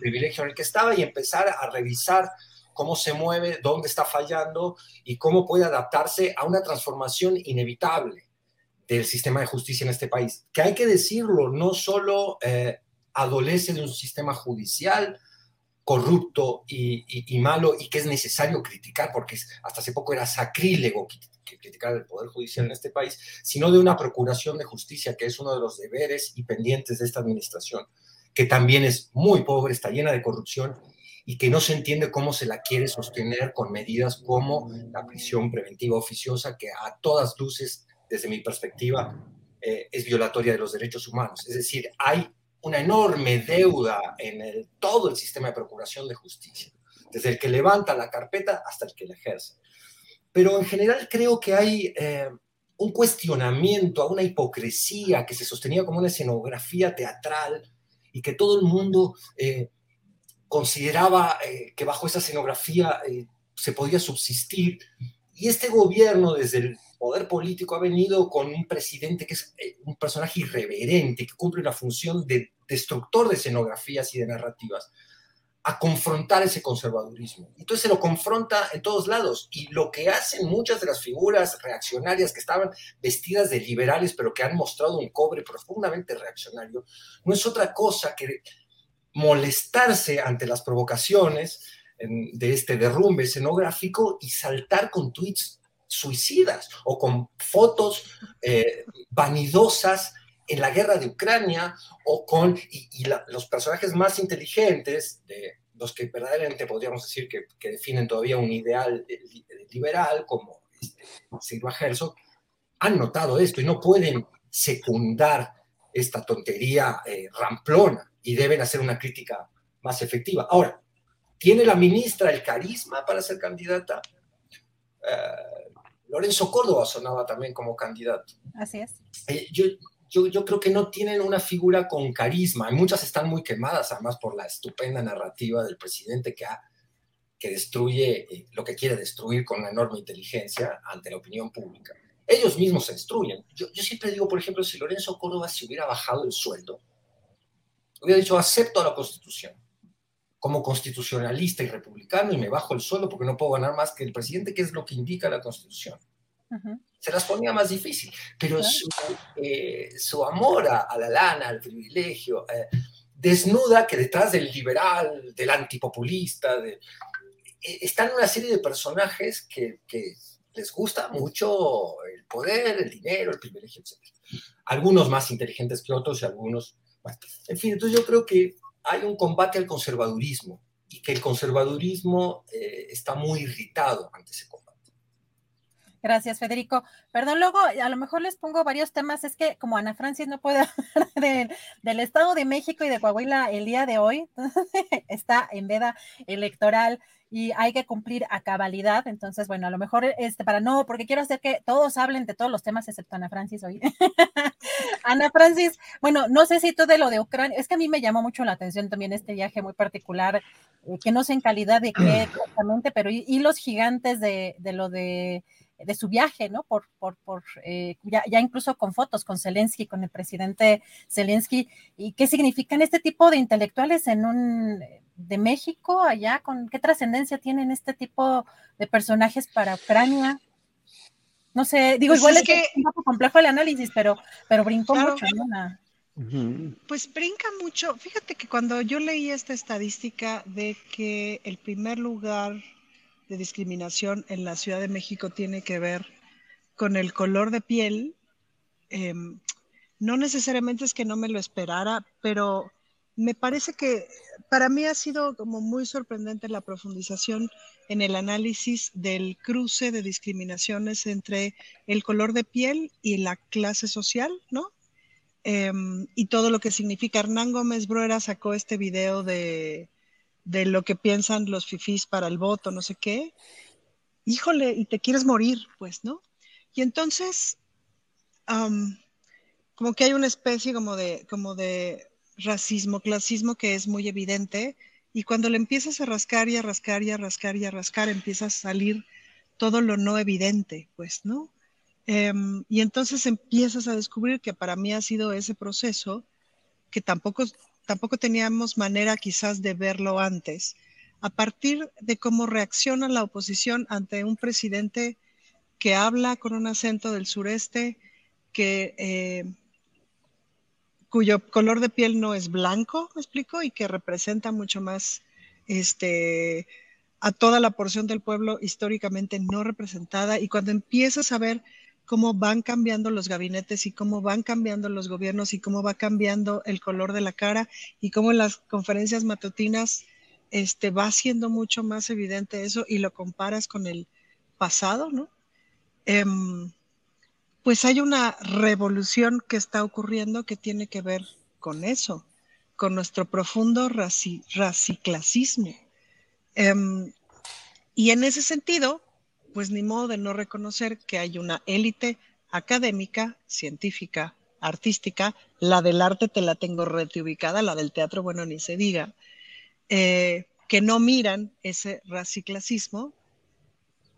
privilegio en el que estaba y empezar a revisar cómo se mueve, dónde está fallando y cómo puede adaptarse a una transformación inevitable del sistema de justicia en este país. Que hay que decirlo, no solo eh, adolece de un sistema judicial corrupto y, malo y que es necesario criticar, porque hasta hace poco era sacrílego criticar el Poder Judicial en este país, sino de una procuración de justicia, que es uno de los deberes y pendientes de esta administración, que también es muy pobre, está llena de corrupción y que no se entiende cómo se la quiere sostener con medidas como la prisión preventiva oficiosa, que a todas luces, desde mi perspectiva, eh, es violatoria de los derechos humanos. Es decir, hay una enorme deuda en el, todo el sistema de procuración de justicia, desde el que levanta la carpeta hasta el que la ejerce. Pero en general creo que hay eh, un cuestionamiento a una hipocresía que se sostenía como una escenografía teatral y que todo el mundo eh, consideraba eh, que bajo esa escenografía se podía subsistir. Y este gobierno, desde el poder político ha venido con un presidente que es eh, un personaje irreverente, que cumple una función de destructor de escenografías y de narrativas, a confrontar ese conservadurismo. Entonces se lo confronta en todos lados y lo que hacen muchas de las figuras reaccionarias que estaban vestidas de liberales pero que han mostrado un cobre profundamente reaccionario, no es otra cosa que molestarse ante las provocaciones de este derrumbe escenográfico y saltar con tweets suicidas o con fotos eh, vanidosas en la guerra de Ucrania o con los personajes más inteligentes de los que verdaderamente podríamos decir que, definen todavía un ideal eh, liberal como este, Silva Herzog han notado esto y no pueden secundar esta tontería eh, ramplona y deben hacer una crítica más efectiva. Ahora, ¿tiene la ministra el carisma para ser candidata? Lorenzo Córdoba sonaba también como candidato. Así es. Eh, yo, yo, yo, creo que no tienen una figura con carisma. muchas están muy quemadas, además, por la estupenda narrativa del presidente que, ha, que destruye eh, lo que quiere destruir con una enorme inteligencia ante la opinión pública. Ellos mismos se destruyen. Yo, yo siempre digo, por ejemplo, si Lorenzo Córdoba se hubiera bajado el sueldo, hubiera dicho, acepto a la Constitución como constitucionalista y republicano y me bajo el suelo porque no puedo ganar más que el presidente, que es lo que indica la Constitución. Se las ponía más difícil, pero eh, su, amor a, la lana, al privilegio, eh, desnuda que detrás del liberal, del antipopulista, de, eh, están una serie de personajes que, que, les gusta mucho el poder, el dinero, el privilegio, etc. Algunos más inteligentes que otros y algunos... Bueno, en fin, entonces yo creo que hay un combate al conservadurismo y que el conservadurismo eh, está muy irritado ante ese combate. Gracias, Federico. Perdón, luego a lo mejor les pongo varios temas. Es que como Ana Francis no puede hablar del Estado de México y de Coahuila el día de hoy, está en veda electoral y hay que cumplir a cabalidad. Entonces, bueno, a lo mejor este para no, porque quiero hacer que todos hablen de todos los temas excepto Ana Francis hoy. Ana Francis, bueno, no sé si tú de lo de Ucrania, es que a mí me llamó mucho la atención también este viaje muy particular, eh, que no sé en calidad de qué exactamente, pero y, los gigantes de, de lo de de su viaje, ¿no? Por, por, por eh, ya, ya, incluso con fotos con Zelensky, con el presidente Zelensky, y qué significan este tipo de intelectuales en un de México allá, con qué trascendencia tienen este tipo de personajes para Ucrania. No sé, digo, pues igual es, que... un poco complejo el análisis, pero, pero brincó mucho, ¿no? Pues brinca mucho. Fíjate que cuando yo leí esta estadística de que el primer lugar de discriminación en la Ciudad de México tiene que ver con el color de piel. Em, no necesariamente es que no me lo esperara, pero me parece que para mí ha sido como muy sorprendente la profundización en el análisis del cruce de discriminaciones entre el color de piel y la clase social, ¿no? Em, y todo lo que significa. Hernán Gómez Bruera sacó este video de de lo que piensan los fifís para el voto, no sé qué, híjole, y te quieres morir, pues, ¿no? Y entonces, como que hay una especie como de, como de racismo, clasismo que es muy evidente, y cuando le empiezas a rascar y a rascar y a rascar y a rascar, empieza a salir todo lo no evidente, pues, ¿no? Em, y entonces empiezas a descubrir que para mí ha sido ese proceso que tampoco tampoco teníamos manera quizás de verlo antes, a partir de cómo reacciona la oposición ante un presidente que habla con un acento del sureste, que, eh, cuyo color de piel no es blanco, ¿me explico? Y que representa mucho más este, a toda la porción del pueblo históricamente no representada. Y cuando empiezas a ver cómo van cambiando los gabinetes y cómo van cambiando los gobiernos y cómo va cambiando el color de la cara y cómo las conferencias matutinas este, va siendo mucho más evidente eso y lo comparas con el pasado, ¿no? Em, pues hay una revolución que está ocurriendo que tiene que ver con eso, con nuestro profundo raciclasismo. Em, y en ese sentido, pues ni modo de no reconocer que hay una élite académica, científica, artística, la del arte te la tengo reubicada, la del teatro, bueno, ni se diga, eh, que no miran ese raciclasismo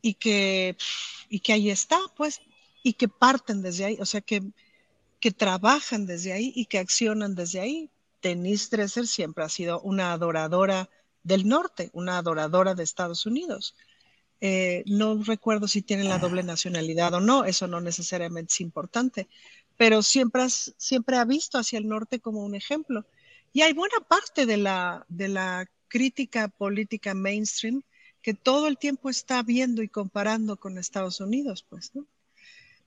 y que, y que ahí está, pues, y que parten desde ahí, o sea, que, que trabajan desde ahí y que accionan desde ahí. Denise Dresser siempre ha sido una adoradora del norte, una adoradora de Estados Unidos. Eh, no recuerdo si tienen la doble nacionalidad o no, eso no necesariamente es importante, pero siempre, siempre ha visto hacia el norte como un ejemplo. Y hay buena parte de la, de la crítica política mainstream que todo el tiempo está viendo y comparando con Estados Unidos, pues, ¿no?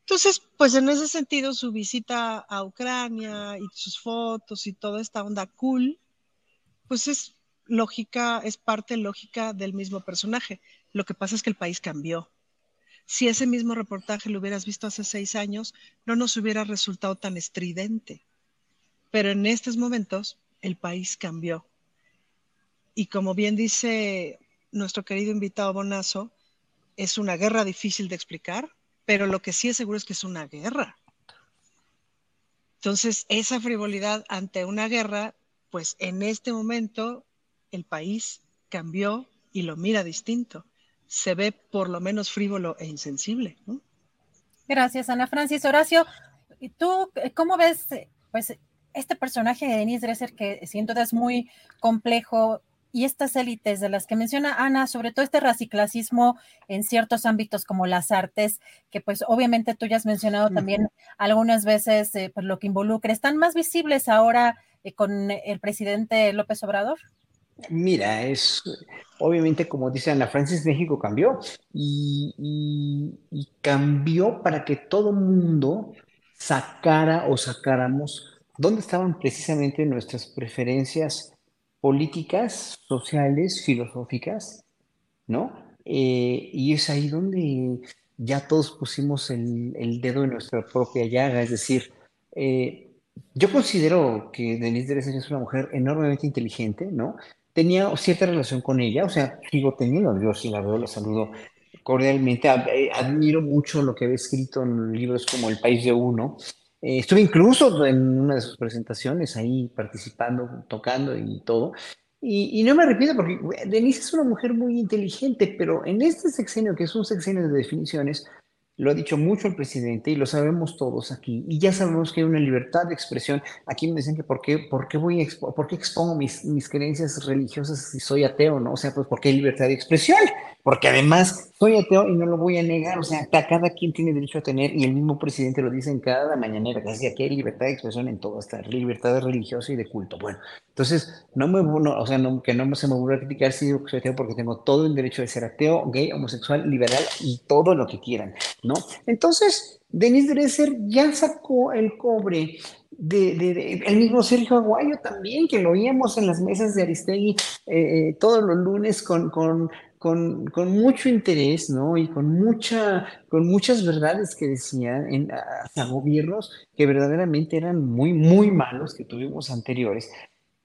Entonces, pues en ese sentido, su visita a Ucrania y sus fotos y toda esta onda cool, pues es lógica, es parte lógica del mismo personaje. Lo que pasa es que el país cambió. Si ese mismo reportaje lo hubieras visto hace seis años, no nos hubiera resultado tan estridente. Pero en estos momentos, el país cambió. Y como bien dice nuestro querido invitado Bonazo, es una guerra difícil de explicar, pero lo que sí es seguro es que es una guerra. Entonces, esa frivolidad ante una guerra, pues en este momento el país cambió y lo mira distinto se ve por lo menos frívolo e insensible. Gracias, Ana Francis. Horacio, ¿tú cómo ves pues, este personaje de Denise Dresser que siento es muy complejo y estas élites de las que menciona Ana, sobre todo este raciclasismo en ciertos ámbitos como las artes, que pues obviamente tú ya has mencionado también algunas veces eh, por lo que involucra, ¿están más visibles ahora eh, con el presidente López Obrador? Mira, es obviamente, como dice Ana Francis, México cambió y, cambió para que todo mundo sacara o sacáramos dónde estaban precisamente nuestras preferencias políticas, sociales, filosóficas, ¿no? Eh, y es ahí donde ya todos pusimos el, dedo en nuestra propia llaga, es decir, eh, yo considero que Denise Dresser es una mujer enormemente inteligente, ¿no? Tenía cierta relación con ella, o sea, sigo teniendo, yo sí la veo, la saludo cordialmente, eh, admiro mucho lo que había escrito en libros como El País de Uno, eh, estuve incluso en una de sus presentaciones ahí participando, tocando y todo. Y, y, no me arrepiento porque Denise es una mujer muy inteligente, pero en este sexenio, que es un sexenio de definiciones, lo ha dicho mucho el presidente y lo sabemos todos aquí. Y ya sabemos que hay una libertad de expresión. Aquí me dicen que por qué, por qué, voy por qué expongo mis, mis creencias religiosas si soy ateo, ¿no? O sea, pues porque hay libertad de expresión. Porque además soy ateo y no lo voy a negar. O sea, cada quien tiene derecho a tener, y el mismo presidente lo dice en cada mañanera, que aquí hay libertad de expresión en todo, esta libertad religiosa y de culto. Bueno, entonces, no me, no, o sea, que no se me vuelva a criticar si soy ateo porque tengo todo el derecho de ser ateo, gay, homosexual, liberal y todo lo que quieran, ¿no? Entonces, Denis Dresser ya sacó el cobre de, el mismo Sergio Aguayo también, que lo oíamos en las mesas de Aristegui eh, eh, todos los lunes con, con, mucho interés, ¿no? Y con, mucha, con muchas verdades que decían en, hacia gobiernos que verdaderamente eran muy, muy malos que tuvimos anteriores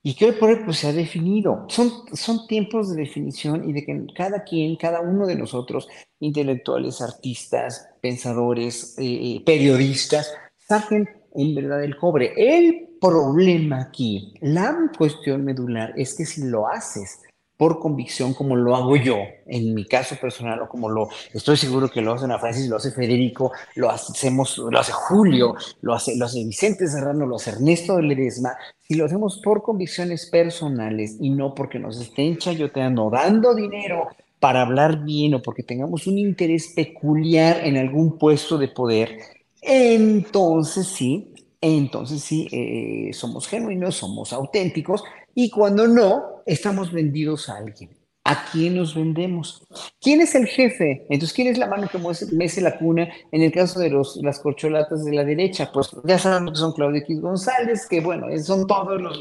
y que hoy por hoy pues, se ha definido. Son, son tiempos de definición y de que cada quien, cada uno de nosotros, intelectuales, artistas, pensadores, eh, eh, periodistas, saquen en verdad el cobre. El problema aquí, la cuestión medular, es que si lo haces por convicción como lo hago yo, en mi caso personal, o como lo estoy seguro que lo hace Ana Francis, lo hace Federico, lo hacemos, lo hace Julio, lo hace, lo hace Vicente Serrano, lo hace Ernesto de Ledesma, si lo hacemos por convicciones personales y no porque nos estén chayoteando, dando dinero para hablar bien o porque tengamos un interés peculiar en algún puesto de poder, entonces sí, entonces sí, eh, somos genuinos, somos auténticos y cuando no, estamos vendidos a alguien. ¿A quién nos vendemos? ¿Quién es el jefe? Entonces, ¿quién es la mano que mece la cuna en el caso de los, las corcholatas de la derecha? Pues ya sabemos que son Claudio X González, que bueno, son todos los,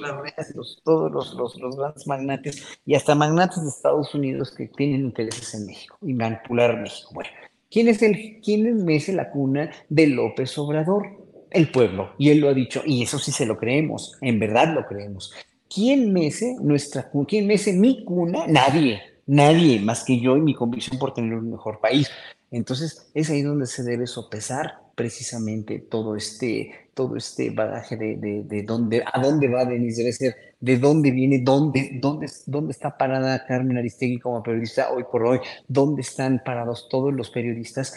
los grandes magnates y hasta magnates de Estados Unidos que tienen intereses en México y manipular México. Bueno, ¿quién es el, quién mece la cuna de López Obrador? El pueblo. Y él lo ha dicho, y eso sí se lo creemos, en verdad lo creemos. ¿Quién mece nuestra ¿Quién mece mi cuna? Nadie, nadie más que yo y mi convicción por tener un mejor país. Entonces, es ahí donde se debe sopesar precisamente todo este, todo este bagaje de, de, de dónde, a dónde va Denise Dresser, de dónde viene, dónde, dónde, dónde está parada Carmen Aristegui como periodista hoy por hoy, dónde están parados todos los periodistas,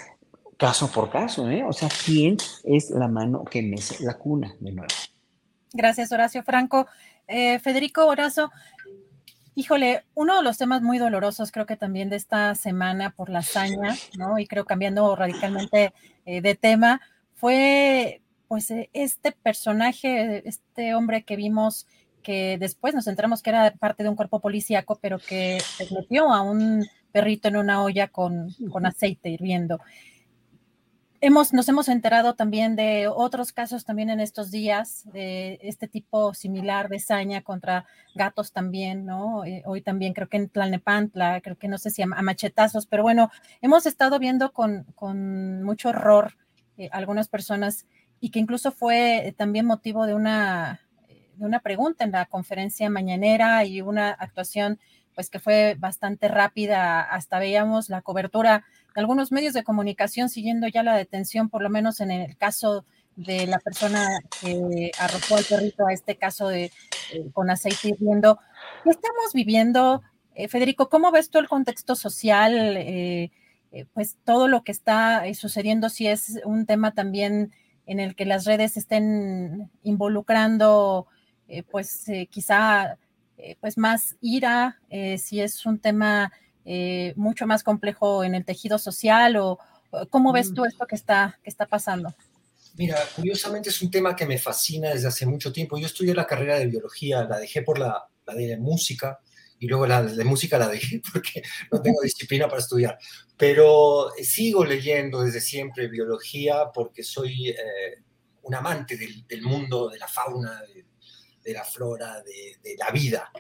caso por caso, ¿eh? O sea, ¿quién es la mano que mece la cuna de nuevo? Gracias, Horacio Franco. Eh, Federico Horazo, híjole, uno de los temas muy dolorosos creo que también de esta semana por la hazaña, ¿no? Y creo cambiando radicalmente eh, de tema, fue pues eh, este personaje, este hombre que vimos que después nos enteramos que era parte de un cuerpo policíaco, pero que metió a un perrito en una olla con, con aceite hirviendo nos hemos enterado también de otros casos también en estos días, de este tipo similar de saña contra gatos también, ¿no? Eh, hoy también creo que en Tlalnepantla, creo que no sé si a, machetazos, pero bueno, hemos estado viendo con, con mucho horror eh, algunas personas y que incluso fue también motivo de una, de una pregunta en la conferencia mañanera y una actuación pues que fue bastante rápida, hasta veíamos la cobertura algunos medios de comunicación siguiendo ya la detención, por lo menos en el caso de la persona que arrojó al perrito a este caso de eh, con aceite hirviendo. ¿Qué estamos viviendo, eh, Federico? ¿Cómo ves tú el contexto social? Eh, pues todo lo que está sucediendo, si es un tema también en el que las redes estén involucrando, pues quizá pues más ira, si es un tema eh, mucho más complejo en el tejido social o cómo ves mm. tú esto que está, que está pasando. Mira, curiosamente es un tema que me fascina desde hace mucho tiempo. Yo estudié la carrera de biología, la dejé por la, la de música y luego la de música la dejé porque no tengo disciplina para estudiar. Pero sigo leyendo desde siempre biología porque soy un amante del, del, mundo, de la fauna, de la flora, de, la vida.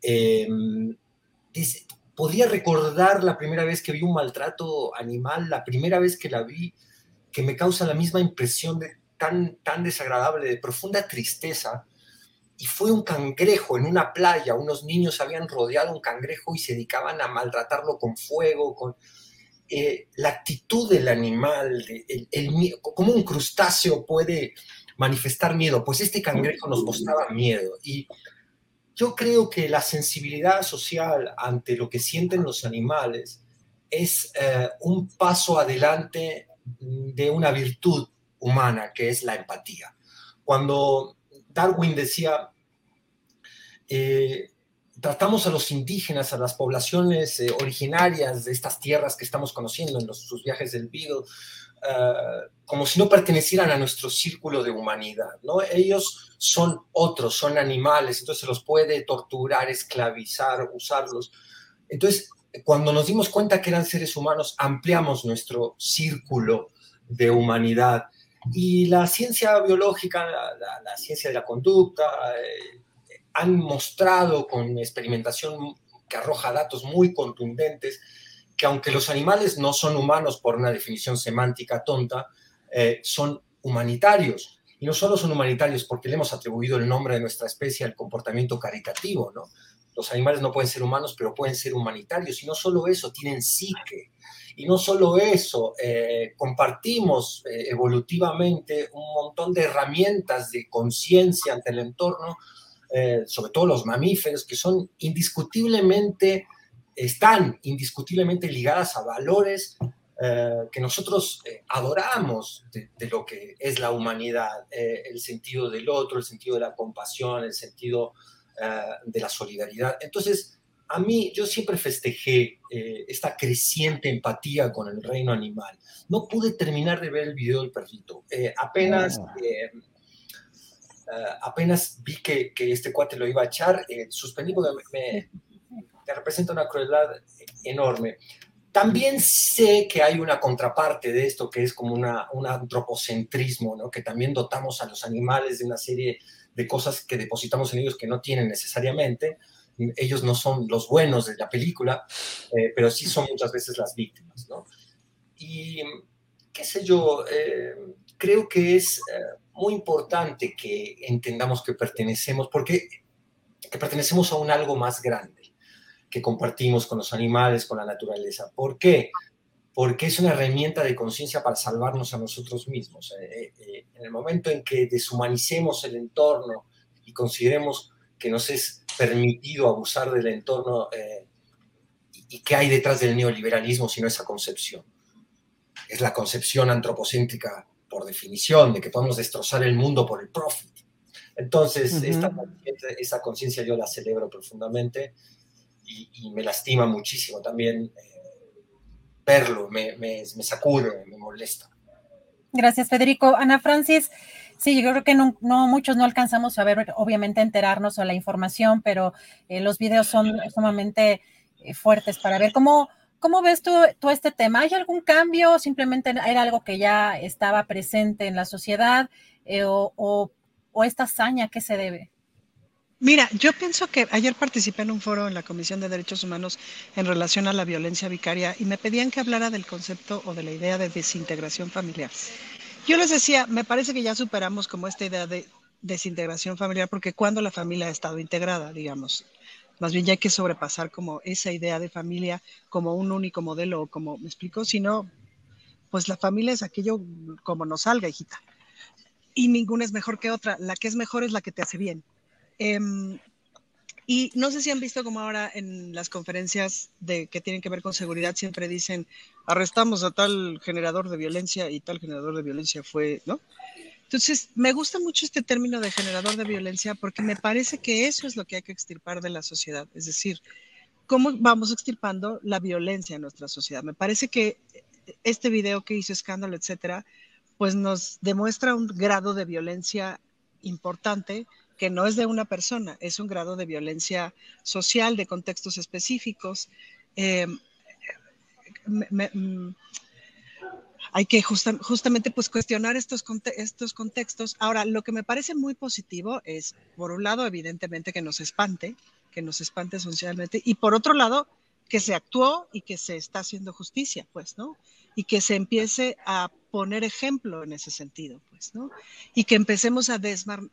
Em, podía recordar la primera vez que vi un maltrato animal, la primera vez que la vi, que me causa la misma impresión de tan, tan desagradable, de profunda tristeza. Y fue un cangrejo en una playa, unos niños habían rodeado un cangrejo y se dedicaban a maltratarlo con fuego, con eh, la actitud del animal, el, un crustáceo puede manifestar miedo, pues este cangrejo nos mostraba miedo. Y yo creo que la sensibilidad social ante lo que sienten los animales es eh, un paso adelante de una virtud humana que es la empatía. Cuando Darwin decía, eh, tratamos a los indígenas, a las poblaciones eh, originarias de estas tierras que estamos conociendo en sus viajes del Beagle, uh, como si no pertenecieran a nuestro círculo de humanidad, ¿no? Ellos son otros, son animales, entonces los puede torturar, esclavizar, usarlos. Entonces, cuando nos dimos cuenta que eran seres humanos, ampliamos nuestro círculo de humanidad. Y la ciencia biológica, la, la, la ciencia de la conducta, eh, han mostrado con experimentación que arroja datos muy contundentes que aunque los animales no son humanos por una definición semántica tonta, eh, son humanitarios. Y no solo son humanitarios porque le hemos atribuido el nombre de nuestra especie al comportamiento caritativo, ¿no? Los animales no pueden ser humanos, pero pueden ser humanitarios. Y no solo eso, tienen psique. Y no solo eso, eh, compartimos eh, evolutivamente un montón de herramientas de conciencia ante el entorno, eh, sobre todo los mamíferos, que son indiscutiblemente, están indiscutiblemente ligadas a valores eh, que nosotros eh, adoramos de, de, lo que es la humanidad, eh, el sentido del otro, el sentido de la compasión, el sentido de la solidaridad. Entonces, a mí yo siempre festejé esta creciente empatía con el reino animal. No pude terminar de ver el video del perrito. apenas... Oh. apenas vi que, que, este cuate lo iba a echar, suspendí porque me, me representa una crueldad enorme. También sé que hay una contraparte de esto que es como una, un antropocentrismo, ¿no? que también dotamos a los animales de una serie de cosas que depositamos en ellos que no tienen necesariamente. Ellos no son los buenos de la película, eh, pero sí son muchas veces las víctimas. ¿no? Y qué sé yo, eh, creo que es eh, muy importante que entendamos que pertenecemos, porque que pertenecemos a un algo más grande que compartimos con los animales, con la naturaleza. ¿Por qué? Porque es una herramienta de conciencia para salvarnos a nosotros mismos. Eh, eh, en el momento en que deshumanicemos el entorno y consideremos que nos es permitido abusar del entorno eh, y qué hay detrás del neoliberalismo sino esa concepción. Es la concepción antropocéntrica por definición de que podemos destrozar el mundo por el profit. Entonces, uh -huh. esta conciencia yo la celebro profundamente y, me lastima muchísimo también eh, verlo, me, me, me, me molesta. Gracias, Federico. Ana Francis, sí, yo creo que no, muchos no alcanzamos a ver, obviamente, enterarnos o la información, pero eh, los videos son sumamente eh, fuertes para ver cómo. ¿Cómo ves tú, tú, este tema? ¿Hay algún cambio? ¿Simplemente era algo que ya estaba presente en la sociedad? O, o, o, esta hazaña qué se debe? Mira, yo pienso que ayer participé en un foro en la Comisión de Derechos Humanos en relación a la violencia vicaria y me pedían que hablara del concepto o de la idea de desintegración familiar. Yo les decía, me parece que ya superamos como esta idea de desintegración familiar porque cuando la familia ha estado integrada, digamos, más bien ya hay que sobrepasar como esa idea de familia como un único modelo, como me explico, sino pues la familia es aquello como nos salga, hijita. Y ninguna es mejor que otra, la que es mejor es la que te hace bien. Eh, y no sé si han visto como ahora en las conferencias de que tienen que ver con seguridad siempre dicen arrestamos a tal generador de violencia y tal generador de violencia fue, ¿no? Entonces, me gusta mucho este término de generador de violencia porque me parece que eso es lo que hay que extirpar de la sociedad, es decir, cómo vamos extirpando la violencia en nuestra sociedad. Me parece que este video que hizo escándalo, etcétera, pues nos demuestra un grado de violencia importante que no es de una persona, es un grado de violencia social, de contextos específicos. Eh, mm, hay que justa, justamente pues cuestionar estos, estos contextos. Ahora, lo que me parece muy positivo es, por un lado, evidentemente que nos espante, que nos espante socialmente, y por otro lado, que se actuó y que se está haciendo justicia, pues, ¿no? Y que se empiece a poner ejemplo en ese sentido, pues, ¿no? Y que empecemos a,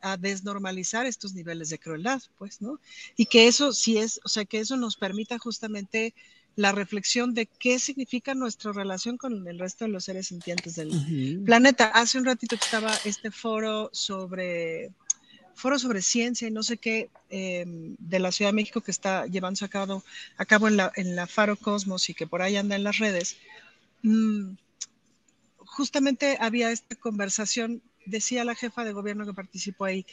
a, desnormalizar estos niveles de crueldad, pues, ¿no? Y que eso sí es, o sea, que eso nos permita justamente la reflexión de qué significa nuestra relación con el resto de los seres sintientes del planeta. Hace un ratito que estaba este foro sobre foro sobre ciencia y no sé qué em, de la Ciudad de México que está llevándose a cabo, a cabo en, la, en la Faro Cosmos y que por ahí anda en las redes. Mm, justamente había esta conversación, decía la jefa de gobierno que participó ahí,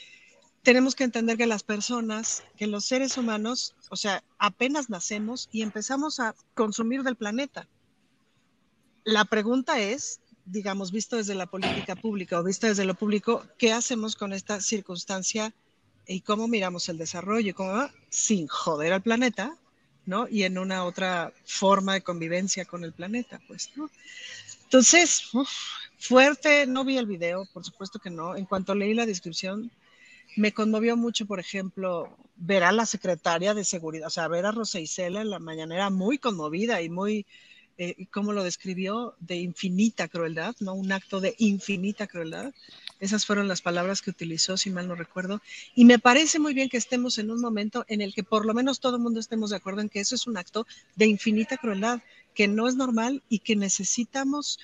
tenemos que entender que las personas, que los seres humanos, o sea, apenas nacemos y empezamos a consumir del planeta. La pregunta es, digamos, visto desde la política pública o visto desde lo público, ¿qué hacemos con esta circunstancia y cómo miramos el desarrollo? ¿Cómo Sin joder al planeta, ¿no? Y en una otra forma de convivencia con el planeta, pues, ¿no? Entonces, fuerte, no vi el video, por supuesto que no. En cuanto leí la descripción, me conmovió mucho, por ejemplo, ver a la secretaria de seguridad, o sea, ver a Rosa Isela en la mañanera muy conmovida y muy eh, como lo describió, de infinita crueldad, ¿no? Un acto de infinita crueldad. Esas fueron las palabras que utilizó, si mal no recuerdo. Y me parece muy bien que estemos en un momento en el que por lo menos todo el mundo estemos de acuerdo en que eso es un acto de infinita crueldad, que no es normal y que necesitamos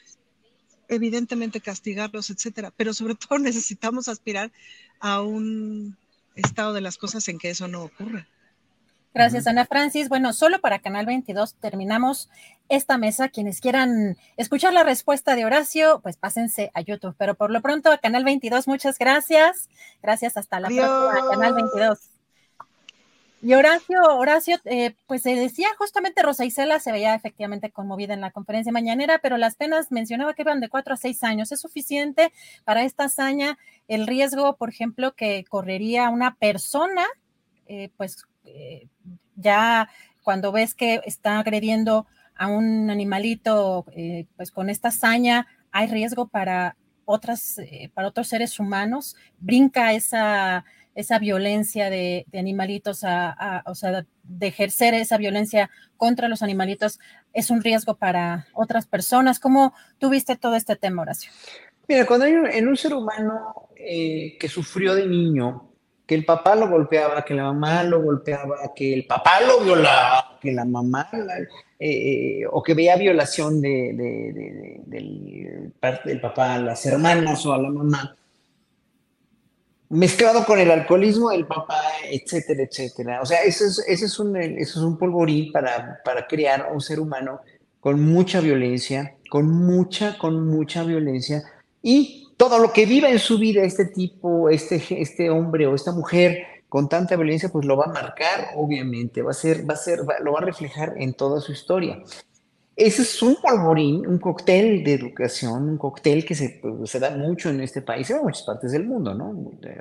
evidentemente castigarlos, etcétera, pero sobre todo necesitamos aspirar a un estado de las cosas en que eso no ocurra. Gracias, Ana Francis. Bueno, solo para Canal 22 terminamos esta mesa. Quienes quieran escuchar la respuesta de Horacio, pues pásense a YouTube. Pero por lo pronto a Canal 22, muchas gracias. Gracias, hasta la próxima, Canal 22. Y Horacio, Horacio, eh, pues se decía justamente Rosa Isela se veía efectivamente conmovida en la conferencia mañanera, pero las penas mencionaba que iban de cuatro a seis años. ¿Es suficiente para esta hazaña el riesgo, por ejemplo, que correría una persona, eh, pues eh, ya cuando ves que está agrediendo a un animalito, eh, pues con esta hazaña hay riesgo para otras, eh, para otros seres humanos, brinca esa, esa violencia de, animalitos, a, o sea, de ejercer esa violencia contra los animalitos, es un riesgo para otras personas. ¿Cómo tuviste todo este tema, Horacio? Mira, cuando hay en un ser humano que sufrió de niño, que el papá lo golpeaba, que la mamá lo golpeaba, que el papá lo violaba, que la mamá, eh, o que veía violación de, del parte del papá a las hermanas o a la mamá, mezclado con el alcoholismo del papá, etcétera, etcétera. O sea, ese es, ese es, un, ese es un polvorín para, para crear un ser humano con mucha violencia, con mucha, con mucha violencia y todo lo que viva en su vida este tipo, este, este hombre o esta mujer con tanta violencia, pues lo va a marcar, obviamente, va a ser, va a ser, lo va a reflejar en toda su historia. Ese es un polvorín, un cóctel de educación, un cóctel que se, pues, da mucho en este país y en muchas partes del mundo, ¿no?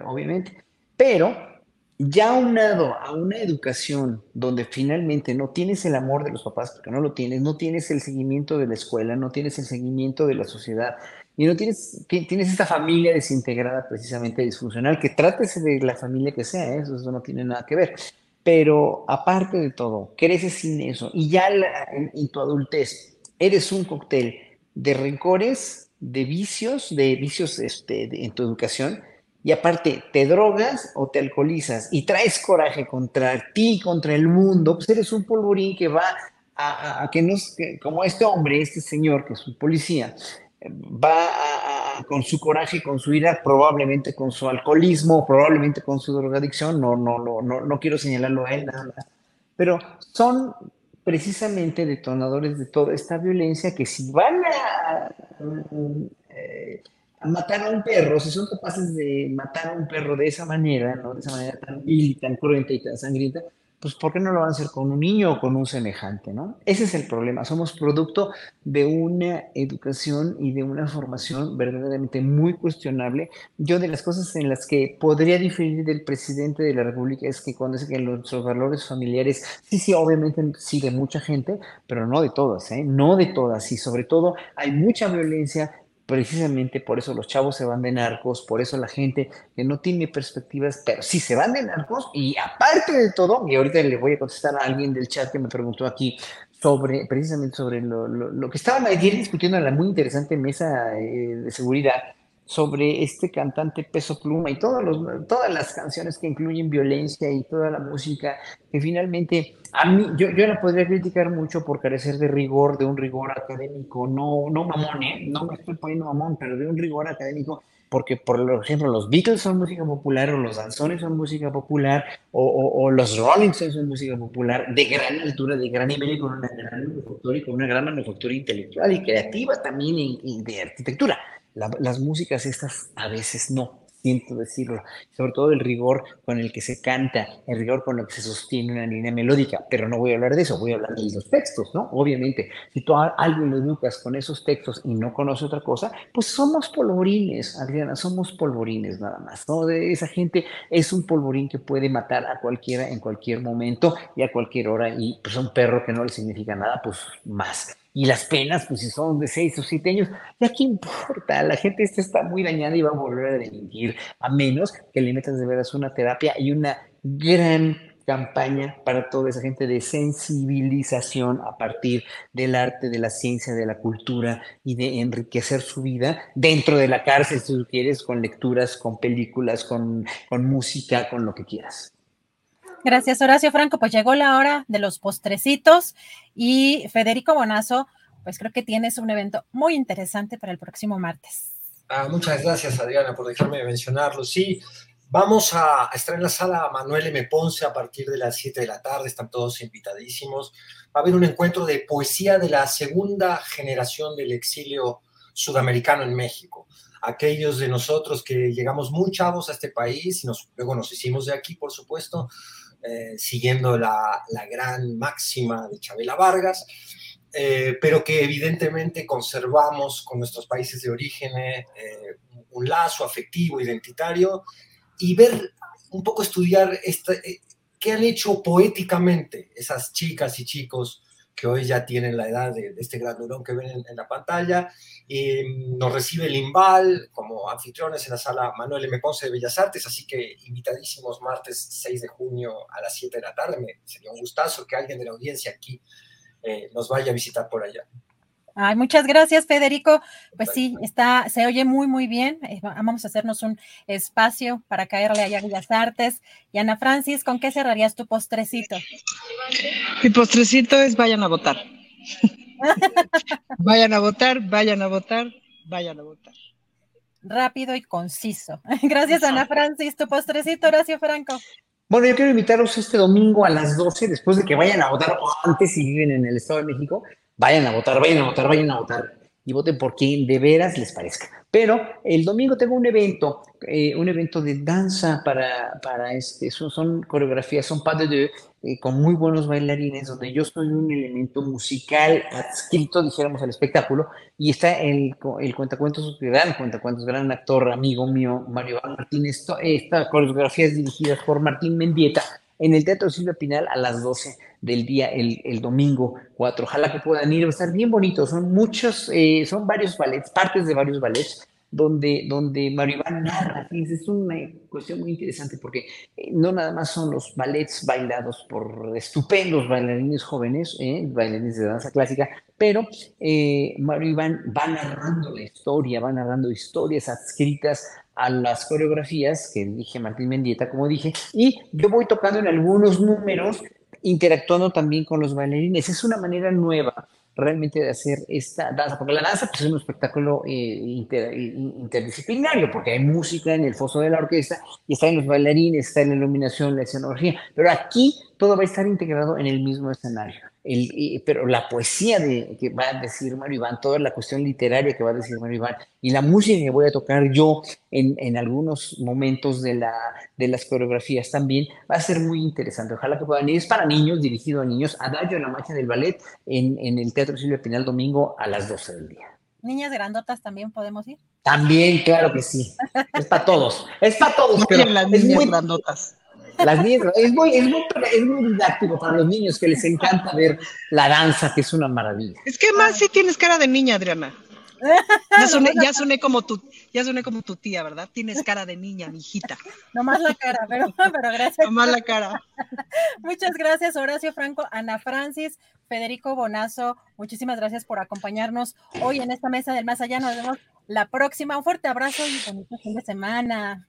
Obviamente. Pero ya unado a una educación donde finalmente no tienes el amor de los papás, porque no lo tienes, no tienes el seguimiento de la escuela, no tienes el seguimiento de la sociedad, y no tienes, tienes esta familia desintegrada, precisamente disfuncional, que trátese de la familia que sea, ¿eh? eso, no tiene nada que ver. Pero aparte de todo, creces sin eso y ya en, tu adultez eres un cóctel de rencores, de vicios, de vicios este, en tu educación, y aparte te drogas o te alcoholizas y traes coraje contra ti, contra el mundo, pues eres un polvorín que va a, a que nos, como este hombre, este señor que es un policía, va con su coraje, con su ira, probablemente con su alcoholismo, probablemente con su drogadicción, no, no, no, no, no quiero señalarlo a él, nada más. Pero son precisamente detonadores de toda esta violencia que si van a, eh, matar a un perro, si son capaces de matar a un perro de esa manera, de esa manera tan vil, tan cruenta y tan sangrienta, pues ¿por qué no lo van a hacer con un niño o con un semejante, no? Ese es el problema. Somos producto de una educación y de una formación verdaderamente muy cuestionable. Yo de las cosas en las que podría diferir del presidente de la República es que cuando dice que los valores familiares, sí, sí, obviamente sí de mucha gente, pero no de todas, ¿eh? No de todas. Y sobre todo hay mucha violencia, precisamente por eso los chavos se van de narcos, por eso la gente que no tiene perspectivas, pero sí se van de narcos y aparte de todo, y ahorita le voy a contestar a alguien del chat que me preguntó aquí sobre, precisamente sobre lo, lo, que estaban ayer discutiendo en la muy interesante mesa eh, de seguridad, sobre este cantante Peso Pluma y todos los, todas las canciones que incluyen violencia y toda la música, que finalmente a mí, yo, yo la podría criticar mucho por carecer de rigor, de un rigor académico, no, no mamón, ¿eh? no me estoy poniendo mamón, pero de un rigor académico, porque por ejemplo los Beatles son música popular, o los danzones son música popular, o, o, los Rolling Stones son música popular, de gran altura, de gran nivel, y con una gran manufactura, y con una gran manufactura intelectual y creativa también y de arquitectura las músicas estas a veces no, siento decirlo, sobre todo el rigor con el que se canta, el rigor con el que se sostiene una línea melódica, pero no voy a hablar de eso, voy a hablar de los textos, ¿no? Obviamente, si tú a alguien lo educas con esos textos y no conoce otra cosa, pues somos polvorines, Adriana, somos polvorines nada más, ¿no? De esa gente es un polvorín que puede matar a cualquiera en cualquier momento y a cualquier hora y pues un perro que no le significa nada, pues más y las penas, pues si son de seis o siete años, ya qué importa, la gente está muy dañada y va a volver a delinquir, a menos que le metas de veras una terapia y una gran campaña para toda esa gente de sensibilización a partir del arte, de la ciencia, de la cultura y de enriquecer su vida dentro de la cárcel, si tú quieres, con lecturas, con películas, con, con música, con lo que quieras. Gracias, Horacio Franco. Pues llegó la hora de los postrecitos y Federico Bonazo, pues creo que tienes un evento muy interesante para el próximo martes. Ah, muchas gracias, Adriana, por dejarme mencionarlo. Sí, vamos a, estar en la sala Manuel M. Ponce a partir de las 7 de la tarde, están todos invitadísimos. Va a haber un encuentro de poesía de la segunda generación del exilio sudamericano en México aquellos de nosotros que llegamos muy chavos a este país y nos, luego nos hicimos de aquí, por supuesto, eh, siguiendo la, gran máxima de Chabela Vargas, eh, pero que evidentemente conservamos con nuestros países de origen eh, un lazo afectivo, identitario, y ver un poco estudiar qué han hecho poéticamente esas chicas y chicos que hoy ya tienen la edad de, este gran durón que ven en, la pantalla. Y nos recibe el Imbal como anfitriones en la sala Manuel M. Ponce de Bellas Artes, así que invitadísimos martes 6 de junio a las 7 de la tarde. Sería un gustazo que alguien de la audiencia aquí eh, nos vaya a visitar por allá. Ay, muchas gracias, Federico. Pues sí, está, se oye muy, muy bien. Eh, vamos a hacernos un espacio para caerle allá a Bellas Artes. Y Ana Francis, ¿con qué cerrarías tu postrecito? Mi postrecito es vayan a votar. vayan a votar, vayan a votar, vayan a votar. Rápido y conciso. Gracias, Ana Francis. Tu postrecito, Horacio Franco. Bueno, yo quiero invitarlos este domingo a las 12, después de que vayan a votar antes si viven en el Estado de México, vayan a votar, vayan a votar, vayan a votar y voten por quien de veras les parezca. Pero el domingo tengo un evento, eh, un evento de danza para, para este, son, son coreografías, son pas de deux, eh, con muy buenos bailarines, donde yo soy un elemento musical adscrito, dijéramos, al espectáculo, y está el, el cuentacuentos, gran cuentacuentos, gran actor, amigo mío, Mario Martínez. Esta coreografía es dirigida por Martín Mendieta, en el Teatro Silvia Pinal a las 12 del día, el, el domingo 4. Ojalá que puedan ir, va a estar bien bonito. Son muchos, eh, son varios ballets, partes de varios ballets, donde, donde Mario Iván narra. Es una cuestión muy interesante porque eh, no nada más son los ballets bailados por estupendos bailarines jóvenes, eh, bailarines de danza clásica, pero Mario Iván va narrando la historia, va narrando historias adscritas a las coreografías que dije Martín Mendieta, como dije, y yo voy tocando en algunos números, interactuando también con los bailarines. Es una manera nueva realmente de hacer esta danza, porque la danza pues, es un espectáculo eh, interdisciplinario, porque hay música en el foso de la orquesta y está en los bailarines, está en la iluminación, la escenografía, pero aquí todo va a estar integrado en el mismo escenario pero la poesía de, que va a decir Mario Iván, toda la cuestión literaria que va a decir Mario Iván y la música que voy a tocar yo en, en algunos momentos de, la, de las coreografías también, va a ser muy interesante. Ojalá que puedan ir. Es para niños, dirigido a niños, Adagio en la marcha del ballet en, en el Teatro Silvia Pinal domingo a las 12 del día. ¿Niñas grandotas también podemos ir? También, claro que sí. Es para todos. Es para todos. pero las niñas muy... grandotas. Las niñas, es muy, es, muy, es muy didáctico para los niños que les encanta ver la danza, que es una maravilla. Es que más si tienes cara de niña, Adriana. Ya soné, ya soné como tu, ya soné como tu tía, ¿verdad? Tienes cara de niña, mi hijita. Nomás la cara, pero, pero gracias. Nomás la cara. Muchas gracias, Horacio Franco, Ana Francis, Federico Bonazo. Muchísimas gracias por acompañarnos hoy en esta mesa del más allá. Nos vemos la próxima. Un fuerte abrazo y bonito fin de semana.